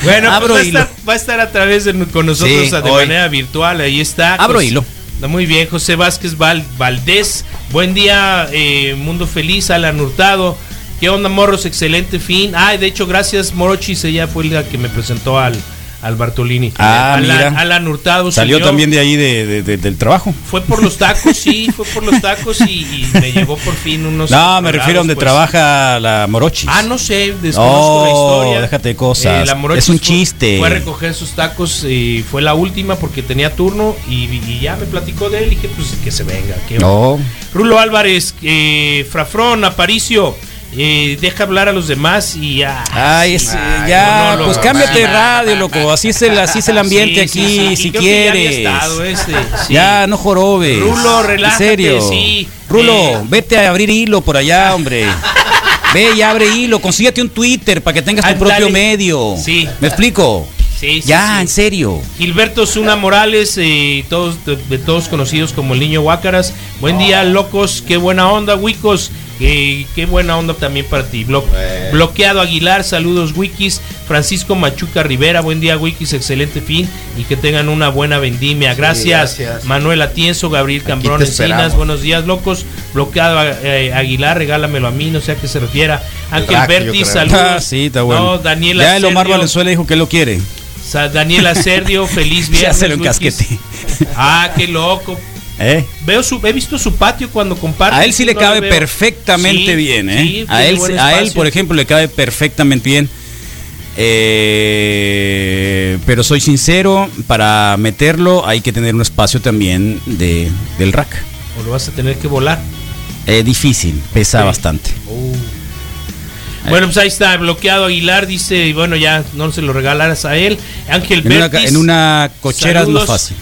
Bueno, pues Abro va, a hilo. estar, va a estar a través de con nosotros Sí, de hoy. manera virtual. Ahí está. Abro hilo. Muy bien, José Vázquez Val- Valdés. Buen día, eh, Mundo Feliz, Alan Hurtado. ¿Qué onda, morros? Excelente fin. Ah, de hecho, gracias, Morochis. Ella fue la que me presentó al, al Bartolini. Ah, Alan, mira. Alan Hurtado. Salió señor. también de ahí de, de- de- del trabajo. Fue por los tacos, sí, fue por los tacos y, y me llegó por fin unos. No, me refiero a donde pues. trabaja la Morochis. Ah, no sé, desconozco la Oh, historia. déjate de cosas. la Morochis Es un fue- chiste. Fue a recoger sus tacos y fue la última porque tenía turno y, y ya me platicó de él y dije, pues que se venga. que No. Rulo Álvarez, eh, Frafrón, Aparicio, eh, deja hablar a los demás y ya. Ay, ya, monólogo. pues cámbiate de radio, loco. Así es el, así es el ambiente Sí, aquí, sí, si creo que ya había quieres. estado este, sí. Ya, no jorobes. Rulo, relájate, En serio. sí. Rulo, Eh. vete a abrir hilo por allá, hombre. Ve y abre hilo, consíguete un Twitter para que tengas tu propio medio. Sí. ¿Me explico? Sí, sí, ya, sí. en serio. Gilberto Zuna Morales, eh, todos, de, de todos conocidos como el niño Huácaras. Buen día, locos. Qué buena onda, Wicos. Eh, qué buena onda también para ti. Blo- Bloqueado Aguilar, saludos, Wikis. Francisco Machuca Rivera, buen día, Wikis. Excelente fin y que tengan una buena vendimia. Gracias. gracias. Manuel Atienzo, Gabriel Cambrón Encinas, buenos días, locos. Bloqueado eh, Aguilar, regálamelo a mí, no sé a qué se refiera. Ángel Berti, saludos. Ah, sí, está bueno. No, Daniela ya el Omar Sergio. Valenzuela dijo que lo quiere. Daniela Serdio, feliz [laughs] Ya viernes. se lo. Ah, qué loco. ¿Eh? Veo su, he visto su patio cuando comparte. A él sí le no cabe perfectamente Sí, bien, ¿eh? sí, a, él, a él, por ejemplo, le cabe perfectamente bien. Eh, pero soy sincero, para meterlo hay que tener un espacio también de, del rack. O lo vas a tener que volar. Eh, difícil, pesa bastante. Bueno, pues ahí está, bloqueado Aguilar, dice, y bueno, ya no se lo regalaras a él. Ángel En una, en una cochera saludos. es más fácil.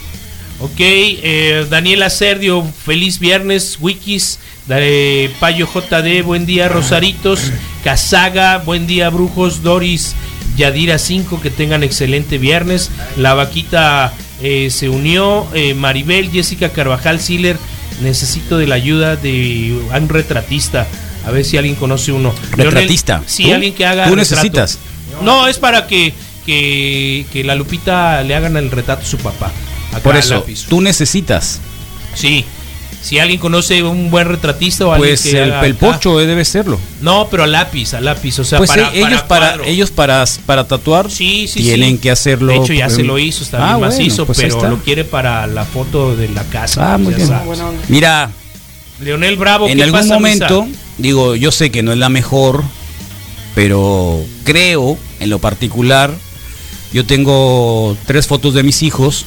Ok, eh, Daniela Serdio, feliz viernes, Wikis, de Payo JD, buen día, Rosaritos, Casaga, buen día, Brujos, Doris, Yadira 5, que tengan excelente viernes. La vaquita eh, se unió, eh, Maribel, Jessica Carvajal, Siller, necesito de la ayuda de un retratista. A ver si alguien conoce uno. ¿Retratista? sí, alguien que haga. ¿Tú retrato. necesitas? No, es para que, que, que la Lupita le hagan el retrato a su papá. Acá Por eso, lápiz. tú necesitas. Sí. Si alguien conoce un buen retratista o alguien Pues que el, el pocho eh, debe serlo. No, pero a lápiz, a lápiz, o sea, pues para, eh, ellos para, cuadro. ellos para, para tatuar Sí, sí, tienen sí. que hacerlo. De hecho, ya em, se lo hizo, está Ah, bien bueno, macizo, pues pero lo quiere para la foto de la casa. Ah, muy ya bien. Mira, Leonel Bravo, en ¿qué algún pasa, momento, Luisa? digo, yo sé que no es la mejor, pero creo, en lo particular, yo tengo tres fotos de mis hijos.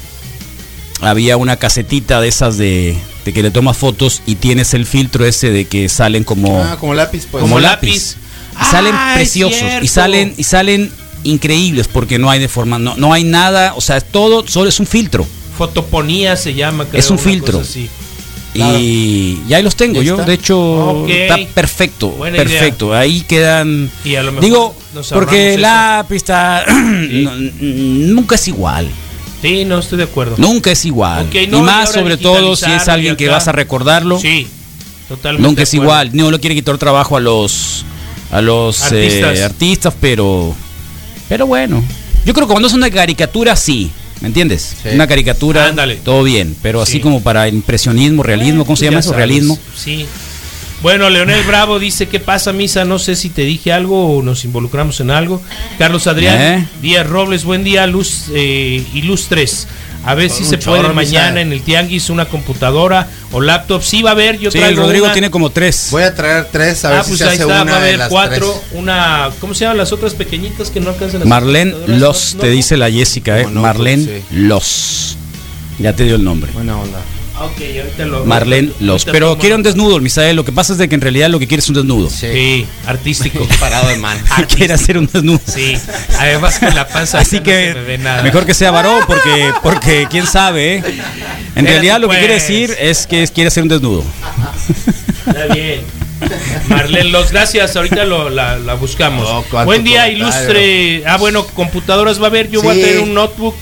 Había una casetita de esas de, de que le tomas fotos y tienes el filtro ese de que salen como, Ah, como lápiz, pues. como lápiz. Y salen Ah, es preciosos y salen y salen increíbles porque no hay de forma, no, no hay nada, o sea, todo solo es un filtro. Fotoponía se llama, creo, Es un filtro. Y ya ahí los tengo yo, está. de hecho está perfecto, Buena idea. perfecto. Ahí quedan Y a lo mejor Digo, porque pista [clears throat] no- nunca es igual. Sí, no estoy de acuerdo. Nunca es igual. Ok, no, y más sobre todo si es alguien que vas a recordarlo. Sí, totalmente. Nunca es igual. No le quiere quitar trabajo a los a los eh, Artistas. artistas, pero pero bueno. Yo creo que cuando es una caricatura sí, ¿me entiendes? Sí. Una caricatura, Ándale. todo bien, pero así Sí. como para impresionismo, realismo, ¿cómo se llama eso? sabes, Realismo. Sí. Bueno, Leonel Bravo dice, ¿qué pasa, Misa? No sé si te dije algo o nos involucramos en algo. Carlos Adrián ¿Eh? Díaz Robles, buen día, Luz eh, Ilustres. A ver si se puede Misa. mañana en el Tianguis una computadora o laptop. Sí va a haber, yo Sí, el traigo Rodrigo una. tiene como tres. Voy a traer tres, a ver Ah, si pues se ahí hace está, una va a de haber las cuatro, tres. una, ¿cómo se llaman las otras pequeñitas que no alcanzan Marlene? Los, No, te no. dice la Jessica, ¿eh? Marlene sí. Los. Ya te dio el nombre. Buena onda. Ok, ahorita lo- Marlene ahorita- Los. ahorita Pero quiere un desnudo, Misael. Lo que pasa es de que en realidad lo que quiere es un desnudo. Sí, artístico. [laughs] Parado de mano. [laughs] Quiere hacer un desnudo. Sí, además con la panza Así no que se me ve nada. mejor que sea varón porque porque quién sabe, ¿eh? En realidad lo que quiere pues. decir es que quiere hacer un desnudo. Está bien. Marlene Los, gracias. Ahorita lo, la, la buscamos. Oh, Buen día, comentario. ilustre. Ah, bueno, computadoras va a haber. Yo voy a tener un notebook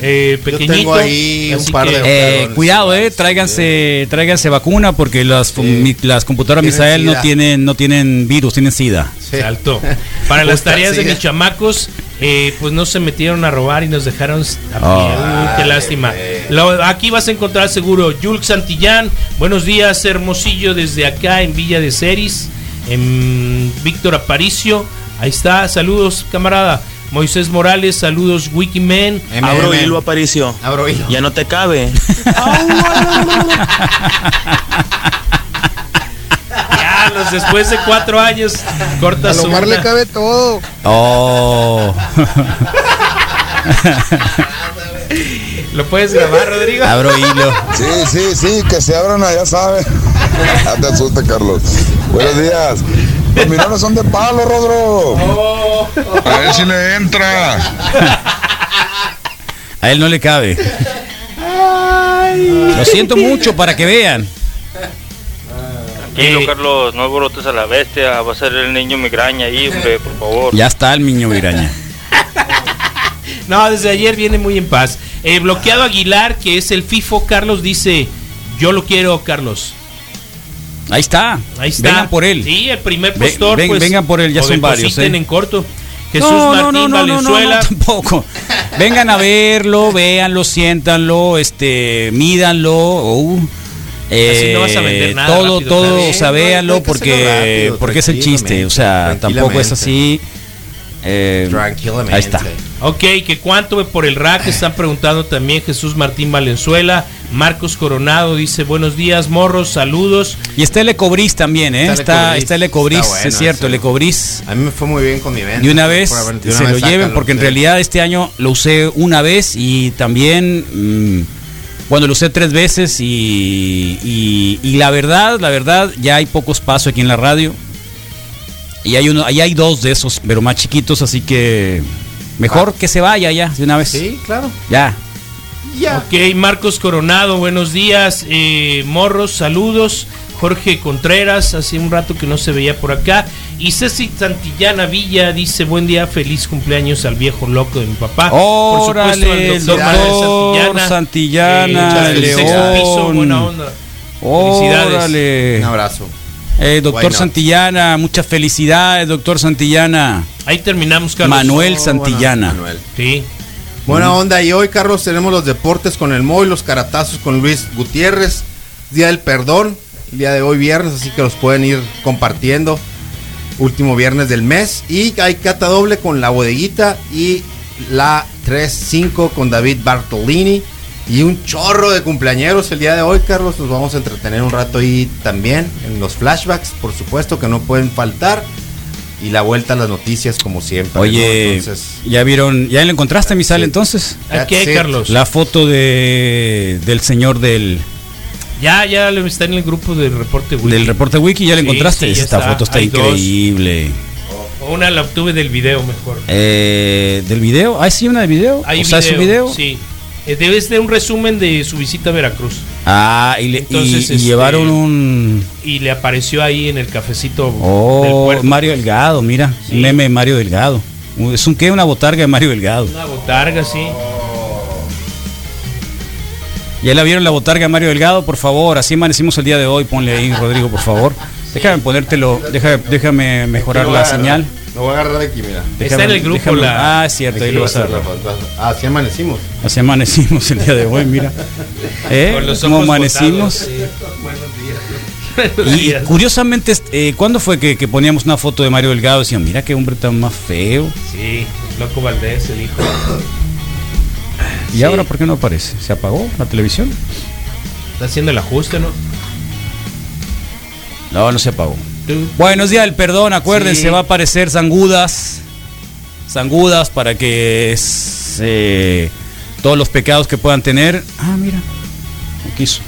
eh, Yo pequeñito. tengo ahí un así par de- Eh, cuidado, eh, sí, tráiganse, tráiganse vacuna porque las, mi- las computadoras Misael no tienen, no tienen virus, tienen sida. Sí. Salto. [laughs] Para las tareas de mis chamacos, eh, pues no se metieron a robar y nos dejaron a pie. Oh. Uy, qué lástima. Lo- aquí vas a encontrar seguro Yulk Santillán. Buenos días, Hermosillo, desde acá en Villa de Ceris. En Víctor Aparicio. Ahí está. Saludos, camarada. Moisés Morales, saludos, Wikiman. Abro hilo, Aparicio. Abro hilo. Ya no te cabe. [laughs] [laughs] Diablos, después de cuatro años, corta A su. Lomar le cabe todo. Oh. [laughs] ¿Lo puedes grabar, Rodrigo? Abro hilo. Sí, sí, sí, que se abran ya sabes. Ya te asusta, Carlos. Buenos días. Los mirones son de palo, Rodro. A ver si le entra. A él no le cabe. Lo siento mucho para que vean. Tranquilo, Eh, Carlos, no alborotes a la bestia. Va a ser el niño migraña ahí, hombre, por favor. Ya está el niño Viraña. [laughs] No, desde ayer viene muy en paz. Eh, bloqueado Aguilar, que es el FIFO, Carlos dice, yo lo quiero, Carlos. Ahí está. Ahí está. Vengan por él. Sí, el primer postor. ven- pues, vengan por él, ya son varios, eh. en corto. Jesús no, Martín no, no, no, no, no, Valenzuela. no, [laughs] tampoco. Vengan a verlo, véanlo, siéntanlo, este, mídanlo. uh, Así no vas a vender nada Todo, rápido, todo, o sea, véanlo porque, rápido, porque es el chiste. O sea, tampoco es así. Eh, ahí está. Ok, que cuánto por el rack están preguntando también Jesús Martín Valenzuela. Marcos Coronado dice buenos días, morros, saludos. Y está el Ecobris también, ¿eh? Está el Está, el Ecobris, Está bueno es cierto, el Ecobris. A mí me fue muy bien con mi venta. De una vez Por se lo lleven porque en realidad este año lo usé una vez y también, mm, bueno, lo usé tres veces y, y- y la verdad, la verdad, ya hay poco espacio aquí en la radio. Y hay uno, ahí hay dos de esos, pero más chiquitos, así que mejor que se vaya ya de una vez. Sí, claro. Ya. Ok, Marcos Coronado, buenos días. Eh, morros, saludos. Jorge Contreras, hace un rato que no se veía por acá. Y Ceci Santillana Villa dice: Buen día, feliz cumpleaños al viejo loco de mi papá. Órale, al doctor Manuel doctor Santillana, eh, sexto León. piso, buena onda. Felicidades. Un abrazo. Eh, doctor? Santillana, muchas felicidades, doctor Santillana. Ahí terminamos, Carlos. Manuel Oh, Santillana. bueno, Manuel. Sí. Buena onda, y hoy, Carlos, tenemos los deportes con el Moy, los caratazos con Luis Gutiérrez, Día del Perdón, el día de hoy viernes, así que los pueden ir compartiendo. Último viernes del mes. Y hay cata doble con la bodeguita y la 3-5 con David Bartolini. Y un chorro de cumpleañeros el día de hoy, Carlos. Nos vamos a entretener un rato ahí también en los flashbacks, por supuesto, que no pueden faltar. Y la vuelta a las noticias, como siempre. Oye, ¿no? Entonces, ¿ya vieron? ¿Ya lo encontraste, mi sal, entonces? ¿A qué, Sí. Carlos? La foto de del señor del, Ya, ya está en el grupo del reporte Wiki. del reporte wiki, ¿ya la Sí, encontraste? sí, ya Esta está. foto está Hay dos. increíble. O Una la obtuve del video mejor. Eh, ¿Del video? Ah, sí, una de video. Hay o sea, ¿es un video? Sí. Eh, Debe ser un resumen de su visita a Veracruz. Ah, y, le- Entonces, y este, llevaron un... Y le apareció ahí en el cafecito del Oh, puerto. Mario Delgado, mira. Un meme de Mario Delgado. ¿Es un qué? Una botarga de Mario Delgado. Una botarga, sí. ¿Ya la vieron la botarga de Mario Delgado? Por favor, así amanecimos el día de hoy. Ponle ahí, Rodrigo, por favor. Déjame ponértelo, deja- déjame mejorar la señal. Lo voy a agarrar de aquí, mira. Está en el grupo déjame- la- Ah, es cierto, ahí lo va vas a a ser, agarrar. Rafa, vas a- Así amanecimos. Así amanecimos el día de hoy, mira. [laughs] ¿Eh? Con los ¿Cómo ojos amanecimos? botados, sí. Buenos días. Buenos [laughs] Y curiosamente, eh, ¿cuándo fue que, que poníamos una foto de Mario Delgado? Decían, mira qué hombre tan más feo. Sí, Loco Valdés, el hijo. [clears throat] ¿Y ahora por qué no aparece? ¿Se apagó la televisión? Está haciendo el ajuste, ¿no? No, no se apagó. Buenos días del perdón, acuérdense, Sí. va a aparecer Zangudas. Zangudas para que eh, todos los pecados que puedan tener. Ah, mira, no quiso.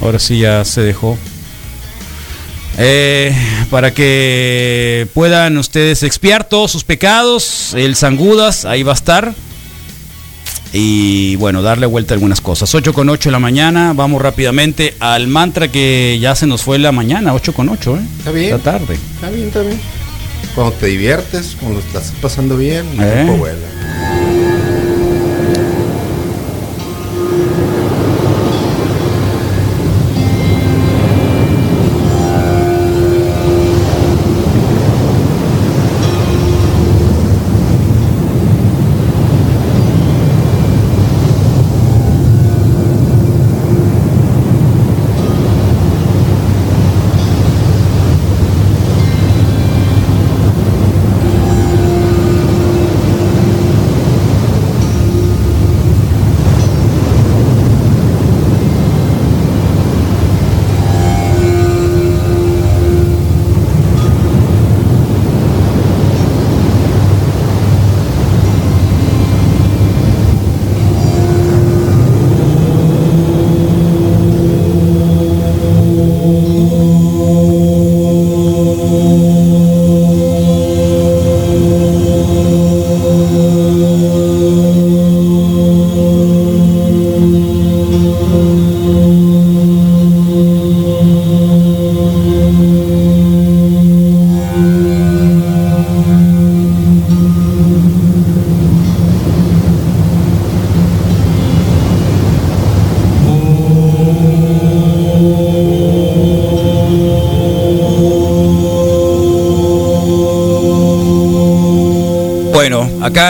Ahora sí ya se dejó. Eh, para que puedan ustedes expiar todos sus pecados, el Zangudas ahí va a estar. Y bueno, darle vuelta a algunas cosas. 8 con 8 de la mañana, vamos rápidamente al mantra que ya se nos fue la mañana, 8 con 8, ¿eh? Está bien. La tarde. Está bien, está bien. Cuando te diviertes, cuando estás pasando bien, el ¿Eh? tiempo vuela.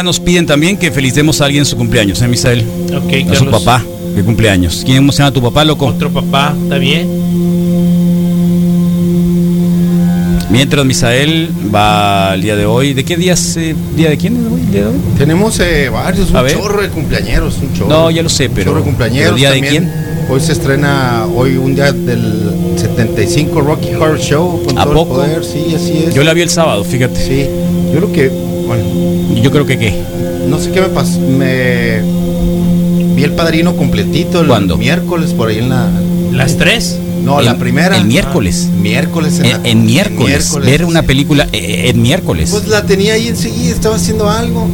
Acá nos piden también que felicitemos a alguien en su cumpleaños, ¿eh, Misael? Ok, A su Carlos. papá, de cumpleaños. ¿Quién se llama tu papá, loco? Otro papá, ¿está bien? Mientras Misael va el día de hoy. ¿De qué día es, eh, día de quién es hoy? ¿El día de hoy? Tenemos eh, varios, un A ver. chorro de cumpleañeros, un chorro. No, ya lo sé, pero- chorro de cumpleañeros. pero ¿día de también. Hoy se estrena, hoy un día del 75 Rocky Horror Show con ¿A todo poco? el poder, sí, así es. Yo la vi el sábado, fíjate. Sí, yo creo que, bueno, Y yo creo que qué. no sé qué me pasó, me vi el padrino completito el ¿Cuándo? miércoles por ahí en la... ¿Las tres? No, la primera. El miércoles. Ah, miércoles en, la- en miércoles. miércoles, Ver una película eh, en miércoles. Pues la tenía ahí enseguida, estaba haciendo algo.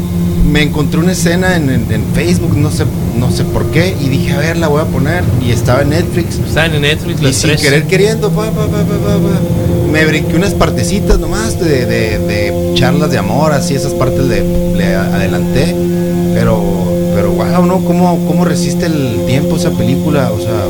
Me encontré una escena en, en- en Facebook, no sé, no sé por qué, y dije, a ver, la voy a poner. Y estaba en Netflix. Están en Netflix Y las sin tres. querer queriendo, pa, pa, pa, pa, pa, pa, me brinqué unas partecitas nomás de, de- de charlas de amor, así esas partes le, le adelanté. Pero, pero wow, ¿no? ¿Cómo, ¿Cómo resiste el tiempo esa película? O sea,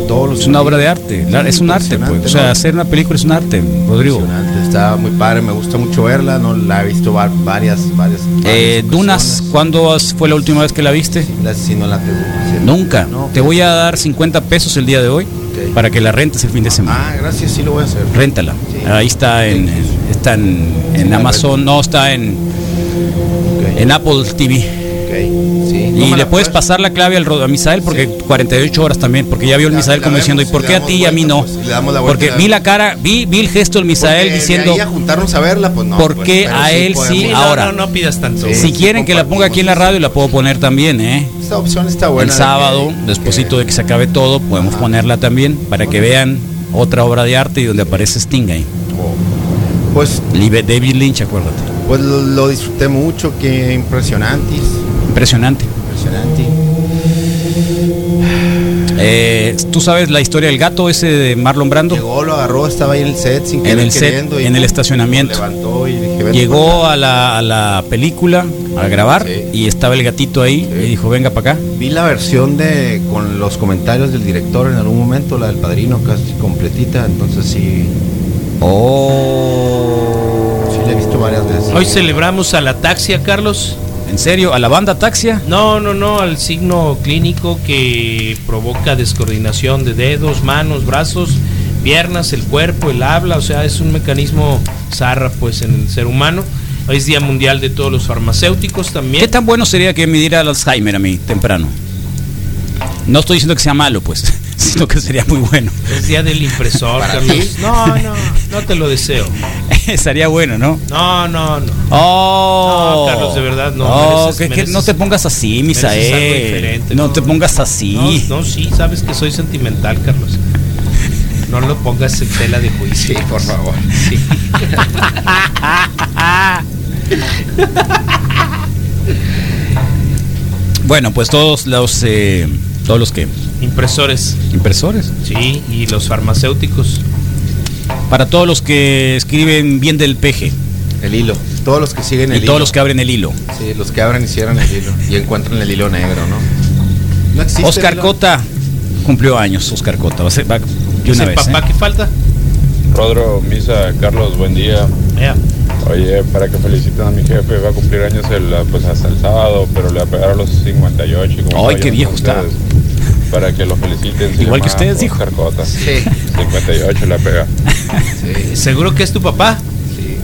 en todos los es una obra de arte. es un arte, pues. O sea, hacer una película es un arte, Rodrigo. Está muy padre, me gusta mucho verla, no la he visto va- varias, varias. Eh, Dunas, ¿cuándo fue la última vez que la viste? ocasiones. La- sí, no la tengo. sí. Nunca. No. Te voy a dar 50 pesos el día de hoy. Para que la rentes el fin de semana. Ah, gracias, sí lo voy a hacer. Réntala. Sí. Ahí está en, está en, en Amazon, no, está en, en Apple TV. ok, sí. Y le puedes pasar la clave al a Misael porque 48 horas también, porque ya vio el Misael la como diciendo, ¿y y por qué a ti y a mí no? pues, y le damos la vuelta Porque la- vi la cara, vi, vi el gesto del Misael Porque diciendo, a juntarnos a verla, pues no. ¿por pues, qué a él sí, Sí, no, ahora? no, no pidas tanto. Sí. si quieren que la ponga aquí en la radio, la puedo poner también, ¿eh? Opción está buena. el sábado, que- despuesito de que se acabe todo, podemos ponerla también para que vean otra obra de arte y donde aparece Sting ahí. Oh. Pues, David Lynch, acuérdate. pues lo, lo disfruté mucho, que impresionantes. Impresionante. Impresionante. Eh, ¿Tú sabes la historia del gato ese de Marlon Brando? Llegó, lo agarró, estaba ahí en el set sin En querer el set, queriendo, y en el estacionamiento. lo Levantó y dije, "Vente Llegó para a la, a la película a grabar Sí. y estaba el gatito ahí Sí. y dijo, venga para acá. acá". Vi la versión de con los comentarios del director en algún momento, la del padrino casi completita, entonces sí, Oh. sí la he visto varias veces. Hoy celebramos a la taxia, Carlos. ¿En serio? ¿A la banda Taxia? No, no, no, al signo clínico que provoca descoordinación de dedos, manos, brazos, piernas, el cuerpo, el habla, o sea, es un mecanismo zarra pues en el ser humano. Hoy es Día Mundial de todos los farmacéuticos ¿Qué también. tan bueno sería que me diera el Alzheimer a mí temprano? No estoy diciendo que sea malo, pues, [laughs] sino que sería muy bueno. Es Día del impresor, ¿Para Carlos. No, no, no te lo deseo. [laughs] Estaría bueno, ¿no? No, no, no. Oh, No, Carlos, de verdad, no, Oh, mereces- que- no te pongas así, Misael. No, no. te pongas así. No, no, sí, sabes que soy sentimental, Carlos. No lo pongas en tela de juicio. Sí, por favor. Sí. [laughs] [laughs] Bueno, pues todos los eh, todos los que Impresores, impresores. sí, y los farmacéuticos. Para todos los que escriben bien del peje El hilo. Todos los que siguen y el todos hilo. los que abren el hilo. Sí, los que abren y cierran el hilo. Y encuentran el hilo negro, ¿no? No existe Oscar. Cota cumplió años, Oscar Cota. Va a ser, va- de ¿Es una el vez. papá ¿eh? que falta? Rodro, Misa, Carlos, buen día. Oye, para que feliciten a mi jefe, va a cumplir años el, pues hasta el sábado, pero le va a pegar a los 58. y como Ay, qué viejo ustedes, Para que lo feliciten. Igual que ustedes, dijo. Cota. Sí. 58 le pega. Sí. ¿Seguro que es tu papá? sí.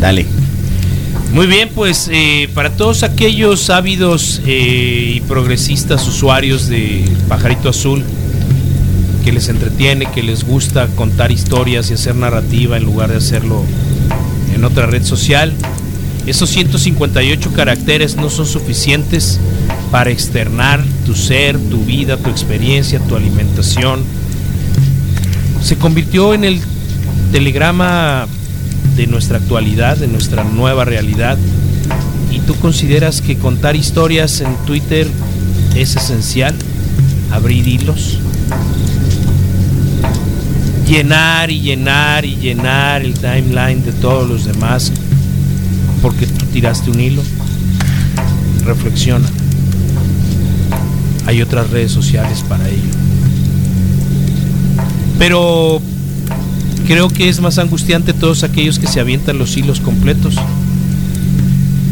Dale. Muy bien, pues eh, para todos aquellos ávidos eh, y progresistas usuarios de Pajarito Azul, que les entretiene, que les gusta contar historias y hacer narrativa en lugar de hacerlo en otra red social, esos 158 caracteres no son suficientes para externar tu ser, tu vida, tu experiencia, tu alimentación. Se convirtió en el telegrama de nuestra actualidad, de nuestra nueva realidad. ¿Y tú consideras que contar historias en Twitter es esencial? ¿Abrir hilos? Llenar y llenar y llenar el timeline de todos los demás porque tú tiraste un hilo. Reflexiona. Hay otras redes sociales para ello. Pero creo que es más angustiante todos aquellos que se avientan los hilos completos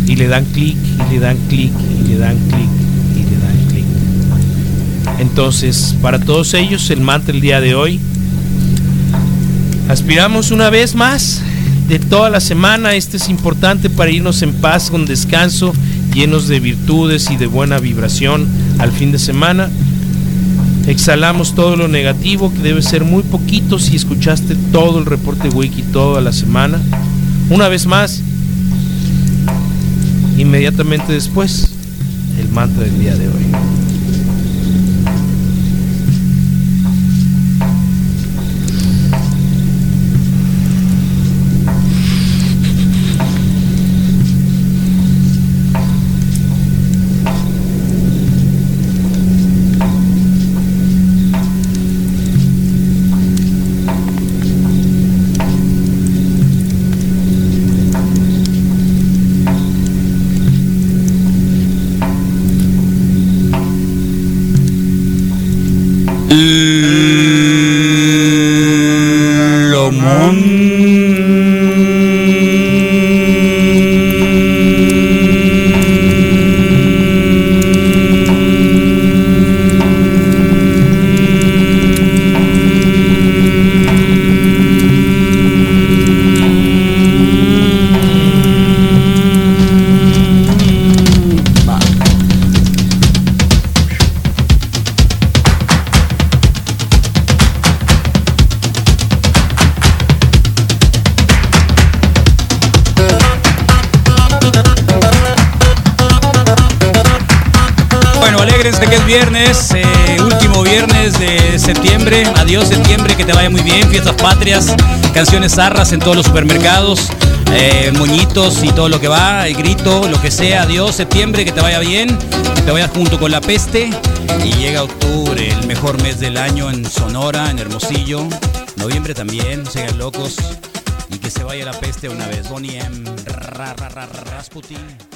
y le dan clic, y le dan clic, y le dan clic, y le dan clic. Entonces, para todos ellos, el mantra el día de hoy, aspiramos una vez más de toda la semana. Este es importante para irnos en paz, con descanso, llenos de virtudes y de buena vibración al fin de semana. Exhalamos todo lo negativo, que debe ser muy poquito si escuchaste todo el reporte wiki toda la semana. Una vez más, inmediatamente después, el mantra del día de hoy. Bueno, Patrias, canciones zarras en todos los supermercados, eh, moñitos y todo lo que va, el grito, lo que sea. Adiós septiembre, que te vaya bien, que te vayas junto con la peste. Y llega octubre, el mejor mes del año en Sonora, en Hermosillo. Noviembre también, sean locos. Y que se vaya la peste una vez. Bonnie M. Ra, ra, ra, Rasputin.